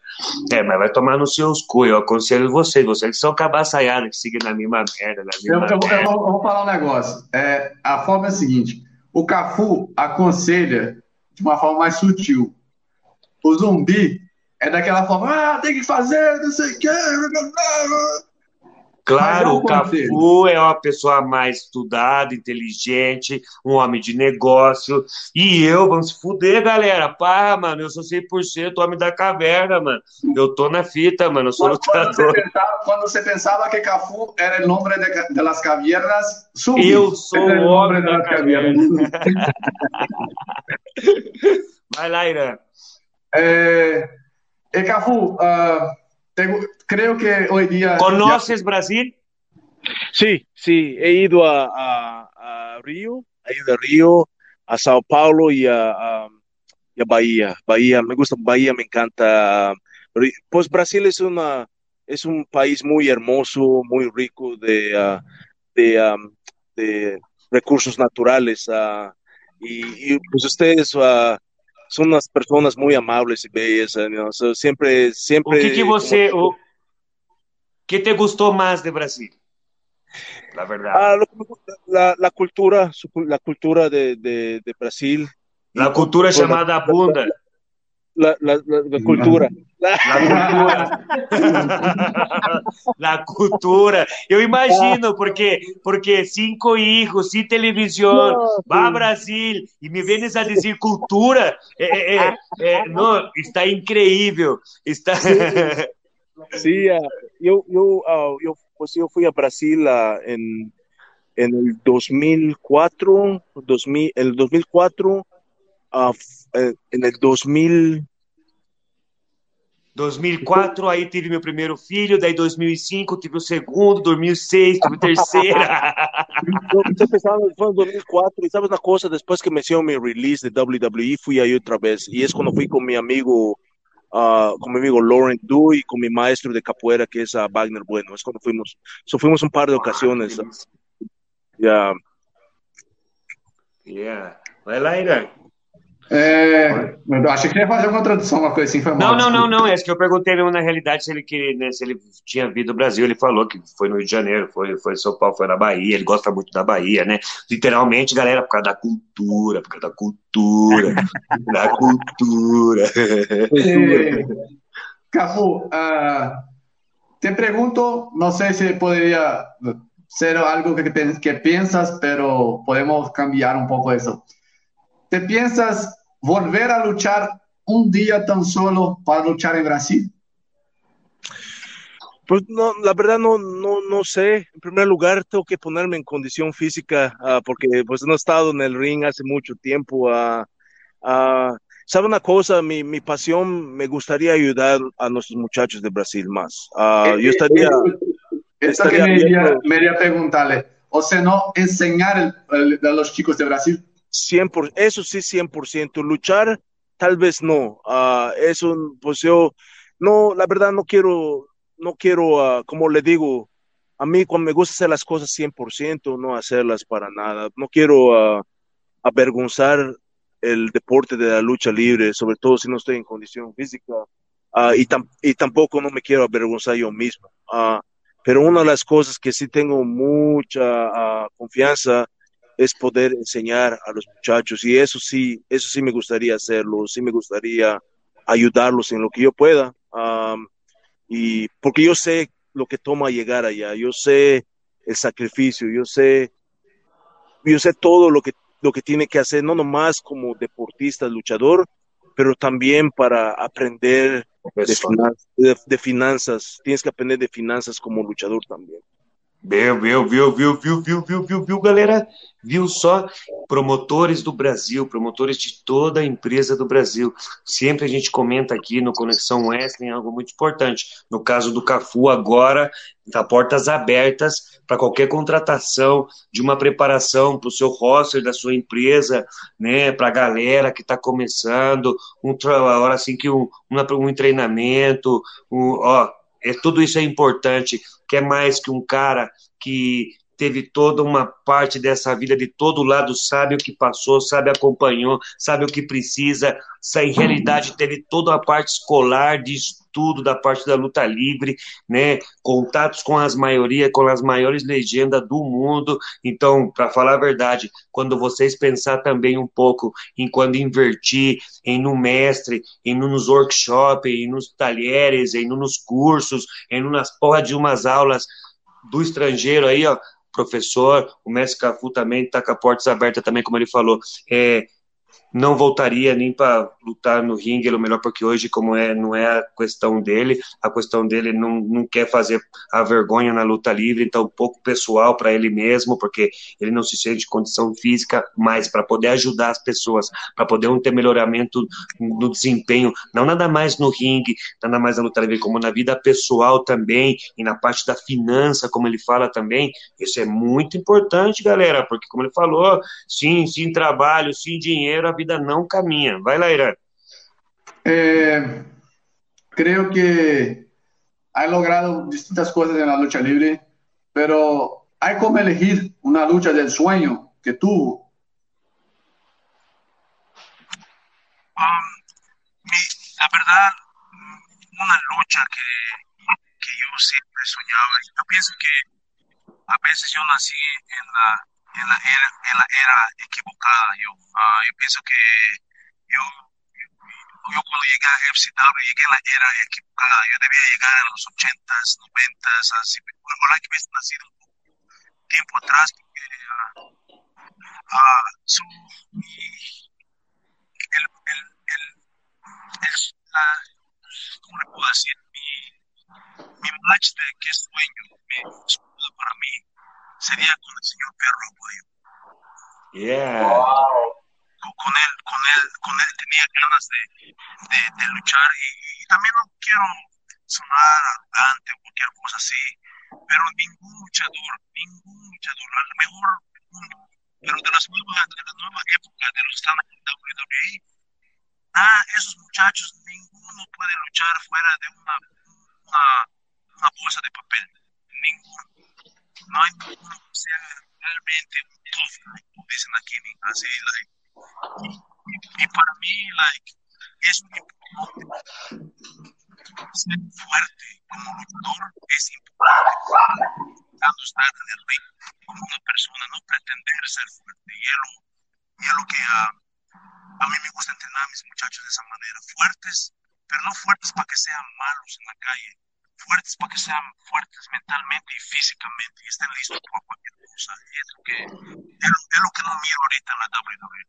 É, mas vai tomar nos seus cu, eu aconselho vocês, vocês que são cabaçaiados, que seguem na mesma merda, na mesma eu vou- eu merda. vou, eu vou falar um negócio. É, a forma é a seguinte: o Cafu aconselha de uma forma mais sutil. O zumbi é daquela forma, ah, tem que fazer, não sei o quê. Claro, é o Cafu é uma pessoa mais estudada, inteligente, um homem de negócio. E eu, vamos se fuder, galera. Pá, mano, eu sou 100% homem da caverna, mano. Eu tô na fita, mano. Eu sou Quando, quando você lutador. pensava, quando você pensava que Cafu era o nome de, de las cavernas, zumbi. Eu sou o homem da caverna. Vai lá, Irã. Eh, eh, Cafu, ah, creo que hoy día. ¿Conoces Brasil? Sí, sí, he ido a, a- a Río, he ido a Río, a Sao Paulo y a, a- y a Bahía. Bahía, me gusta Bahía, me encanta. Ri- Pues Brasil es una, es un país muy hermoso, muy rico de, ah, de, am, de recursos naturales. ah, y, y, pues ustedes ah, son unas personas muy amables y bellas. ah, ¿no? So, siempre, O siempre. que, que você. como- O que te gostou mais de Brasil? La verdad. Ah, lo la, la cultura, la cultura de, de, de Brasil. La cultura chamada bunda. La, la, la, la cultura. La- La cultura. La cultura. Eu imagino, porque, porque cinco hijos, sem televisão, No, va a. Brasil e me vienes a dizer cultura. É, é, é, não, está incrível. Está... Sí, ah, yo, yo, ah, yo, pues yo fui a Brasil ah, en, en el 2004, 2000, el 2004, ah, eh, en el 2000, 2004, aí tive meu primeiro filho, daí 2005 tive o segundo, 2006 tive o terceiro. yo pensando, fue en 2004, y sabes una cosa, después que me hicieron mi release de WWE, fui ahí otra vez, y es cuando fui con mi amigo uh, con mi amigo Lauren Du y con mi maestro de capoeira que es uh, Wagner Bueno. Es cuando fuimos, so fuimos un par de ocasiones. Ya. Yeah. Vai lá, Irã. É, eu achei que ia fazer uma tradução, uma coisa assim, foi mal. Não, não, não, não. É que eu perguntei na realidade se ele queria, né, se ele tinha vindo do Brasil. Ele falou que foi no Rio de Janeiro, foi, foi em São Paulo, foi na Bahia. Ele gosta muito da Bahia, né? Literalmente, galera, por causa da cultura, por causa da cultura, da cultura. Eh, Cafu, uh, te pergunto, não sei se poderia ser algo que, que piensas, pero podemos cambiar un poco eso. ¿Te piensas volver a luchar un día tan solo para luchar en Brasil? Pues no, la verdad no, no, no sé. En primer lugar, tengo que ponerme en condición física uh, porque pues no he estado en el ring hace mucho tiempo. Uh, uh, ¿Sabe una cosa? Mi, mi, pasión, me gustaría ayudar a nuestros muchachos de Brasil más. yo eh, estaría... Eso que me iría, me iría, preguntarle. O sea, no enseñar el, el, a los chicos de Brasil 100%, eso sí, 100%. Luchar, tal vez no. Uh, eso, pues yo, no, la verdad no quiero, no quiero, uh, como le digo, a mí cuando me gusta hacer las cosas 100%, no hacerlas para nada. No quiero uh, avergonzar el deporte de la lucha libre, sobre todo si no estoy en condición física. y, y tampoco no me quiero avergonzar yo mismo. pero una de las cosas que sí tengo mucha confianza es poder enseñar a los muchachos y eso sí, eso sí me gustaría hacerlo, sí me gustaría ayudarlos en lo que yo pueda. y porque yo sé lo que toma llegar allá, yo sé el sacrificio, yo sé, yo sé todo lo que, lo que tiene que hacer, no nomás como deportista, luchador, pero también para aprender de, de finanzas, tienes que aprender de finanzas como luchador también. Viu, viu, viu, viu, viu, viu, viu, viu, viu, galera? Viu só? Promotores do Brasil, promotores de toda a empresa do Brasil. Sempre a gente comenta aqui no Conexão Wrestling algo muito importante. No caso do Cafu, agora tá portas abertas para qualquer contratação de uma preparação para o seu roster da sua empresa, né? Para a galera que está começando, um hora assim que um, um, um treinamento, um, ó, é, tudo isso é importante, que é mais que um cara que teve toda uma parte dessa vida de todo lado, sabe o que passou, sabe acompanhou, sabe o que precisa, em realidade teve toda a parte escolar de estudo da parte da luta livre, né? Contatos com as maioria, com as maiores legendas do mundo. Então, para falar a verdade, quando vocês pensar também um pouco em quando invertir em no mestre, em nos workshops, em nos talheres, em nos cursos, em nas porra de umas aulas do estrangeiro aí, ó, professor, o mestre Cafu também está com as portas abertas também, como ele falou. É, não voltaria nem para lutar no ringue, ou melhor, porque hoje, como é, não é a questão dele, a questão dele não, não quer fazer a vergonha na luta livre, então um pouco pessoal para ele mesmo, porque ele não se sente condição física, mas para poder ajudar as pessoas, para poder um ter melhoramento no desempenho, não nada mais no ringue, nada mais na luta livre, como na vida pessoal também, e na parte da finança, como ele fala também, isso é muito importante, galera, porque como ele falou, sim, sim trabalho, sim dinheiro, a vida vida não caminha. Vai lá, Irã. Eh, creo que ha logrado distintas cosas en la lucha libre, pero hay como elegir una lucha del sueño que tuvo. Um, mi, la verdad, una lucha que, que yo siempre soñaba. Yo pienso que a veces yo nací en la ela era, ela era equivocada. yo ah, eu penso que yo eu, quando cheguei à FCW, cheguei, la era equivocada. yo debía llegar chegar los 80, 90, assim, ojalá que tivesse nascido um pouco tiempo atrás, porque ah, ah, su, mi, el, el, el, el la, ¿cómo le puedo decir? Mi, mi match de qué sueño, mi, para mí sería con el señor Perro Aguayo. Yeah. Con él, con él, con él tenía ganas de, de, de luchar y, y, también no quiero sonar arrogante o cualquier cosa así, pero ningún luchador, ningún luchador, a lo mejor pero de las nuevas, de la nueva época de los están en WWE, ah, esos muchachos, ninguno ninguno puede luchar fuera de una, una, una bolsa de papel. Ninguno. No hay ninguno que sea realmente un tough como dicen aquí, así, like. Y, y, para mí, like, es muy importante ser fuerte como luchador, es importante cuando estar en el ring como una persona, no pretender ser fuerte. Y es lo, y es lo que uh, a mí me gusta entrenar a mis muchachos de esa manera, fuertes, pero no fuertes para que sean malos en la calle, fuertes para que sean fuertes mentalmente y físicamente y estén listos para cualquier cosa. Y es lo que, es es lo que no miro ahorita en la WWE.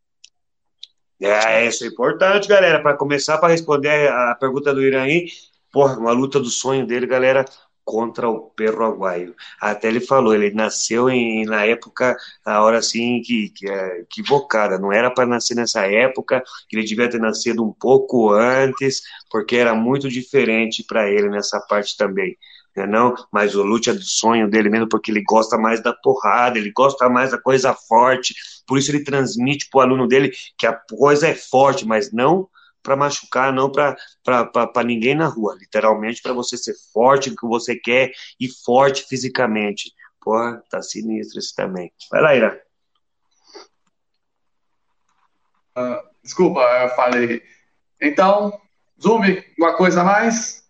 É, isso é importante, galera. Para começar, para responder a pergunta do Iraí, porra, uma luta do sonho dele, galera, contra o perro aguaio. Até ele falou, ele nasceu em, na época, a hora assim, que, que é equivocada, não era para nascer nessa época, ele devia ter nascido um pouco antes, porque era muito diferente para ele nessa parte também. Né, não, mas o Lute é do sonho dele mesmo, porque ele gosta mais da porrada, ele gosta mais da coisa forte, por isso ele transmite para o aluno dele que a coisa é forte, mas não para machucar, não para ninguém na rua. Literalmente para você ser forte no que você quer e forte fisicamente. Porra, tá sinistro isso também. Vai lá, Ira. Uh, desculpa, eu falei. Então, Zumbi, uma coisa a mais?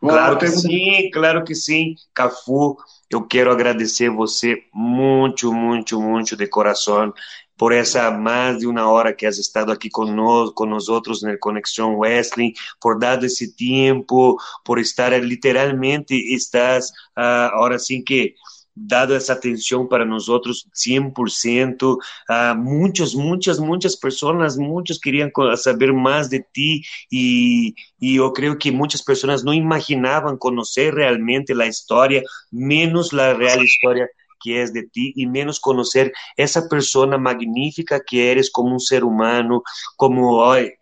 Claro que sim, claro que sim. Cafu, eu quero agradecer você muito, muito, muito de coração por essa mais de uma hora que has estado aqui conosco, outros na Conexão Wrestling, por dado esse tempo, por estar literalmente, estás uh, ahora sim que dado essa atenção para nós outros 100%. Uh, muitas, muitas, muitas pessoas, muitos queriam saber mais de ti e, e eu creio que muitas pessoas não imaginavam conhecer realmente a história, menos a real história que es de ti y menos conocer esa persona magnífica que eres como un ser humano, como ay,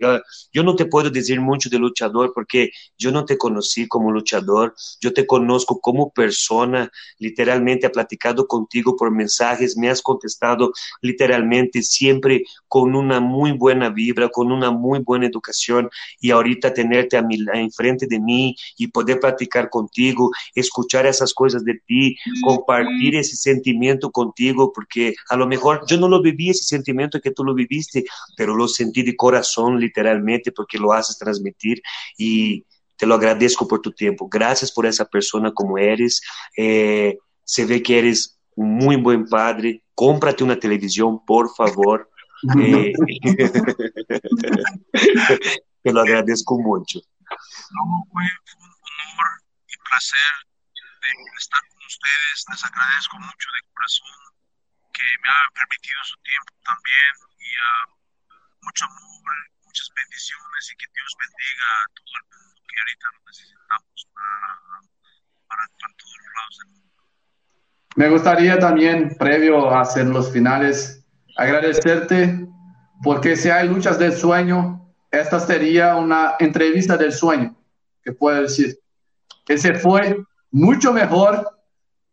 yo no te puedo decir mucho de luchador porque yo no te conocí como luchador, yo te conozco como persona, literalmente he platicado contigo por mensajes, me has contestado literalmente siempre con una muy buena vibra, con una muy buena educación y ahorita tenerte a mi, enfrente de mí y poder platicar contigo, escuchar esas cosas de ti, compartir ese sentimiento contigo, porque a lo mejor yo no lo viví ese sentimiento que tú lo viviste, pero lo sentí de corazón literalmente porque lo haces transmitir y te lo agradezco por tu tiempo. Gracias por esa persona como eres. Eh, se ve que eres un muy buen padre. Cómprate una televisión, por favor. Eh, te lo agradezco mucho. No, fue un honor y placer de estar ustedes, les agradezco mucho de corazón que me han permitido su tiempo también y uh, mucho amor, muchas bendiciones y que Dios bendiga a todo el mundo que ahorita lo necesitamos para, para, para todos los lados del mundo. Me gustaría también, previo a hacer los finales, agradecerte porque si hay luchas del sueño, esta sería una entrevista del sueño, que puedo decir. Ese fue mucho mejor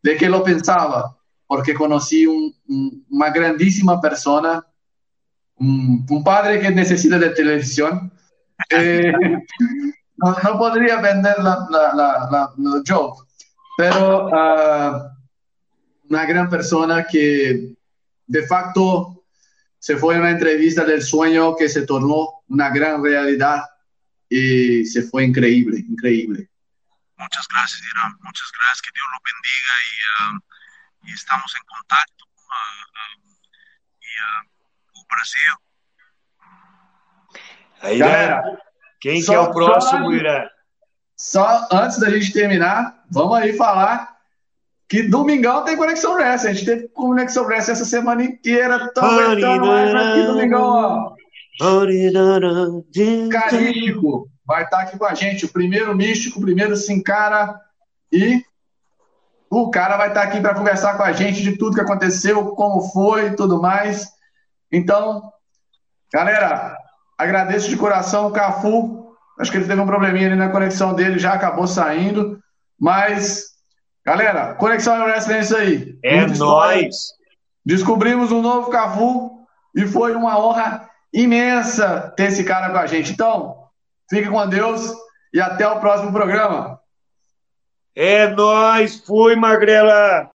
de que lo pensaba, porque conocí un, un, una grandísima persona, un, un, padre que necesita de televisión. Eh, no, no, podría vender la, la, la, la joke, pero uh, una gran persona que de facto se fue a una entrevista del sueño que se tornó una gran realidad y se fue increíble, increíble. Muchas gracias, Irán. Muchas gracias. Que Dios lo bendiga y, uh, y estamos en contacto. Uh, y uh, o Brasil. Aí, Galera, quem só, que é o próximo, Irã? Só antes da gente terminar, vamos aí falar que domingão tem Conexão Wrestling. A gente teve Conexão Wrestling essa semana inteira. Tô aguentando mais aqui, domingão, ó. Carístico vai estar aqui com a gente. O primeiro místico, o primeiro Sincara e o cara vai estar aqui para conversar com a gente de tudo que aconteceu, como foi e tudo mais. Então, galera, agradeço de coração o Cafu. Acho que ele teve um probleminha ali na conexão dele, já acabou saindo. Mas, galera, Conexão Wrestling é isso aí. É nóis! Descobrimos um novo Cafu e foi uma honra imensa ter esse cara com a gente. Então, Fique com Deus e até o próximo programa. É nóis, fui, Magrela!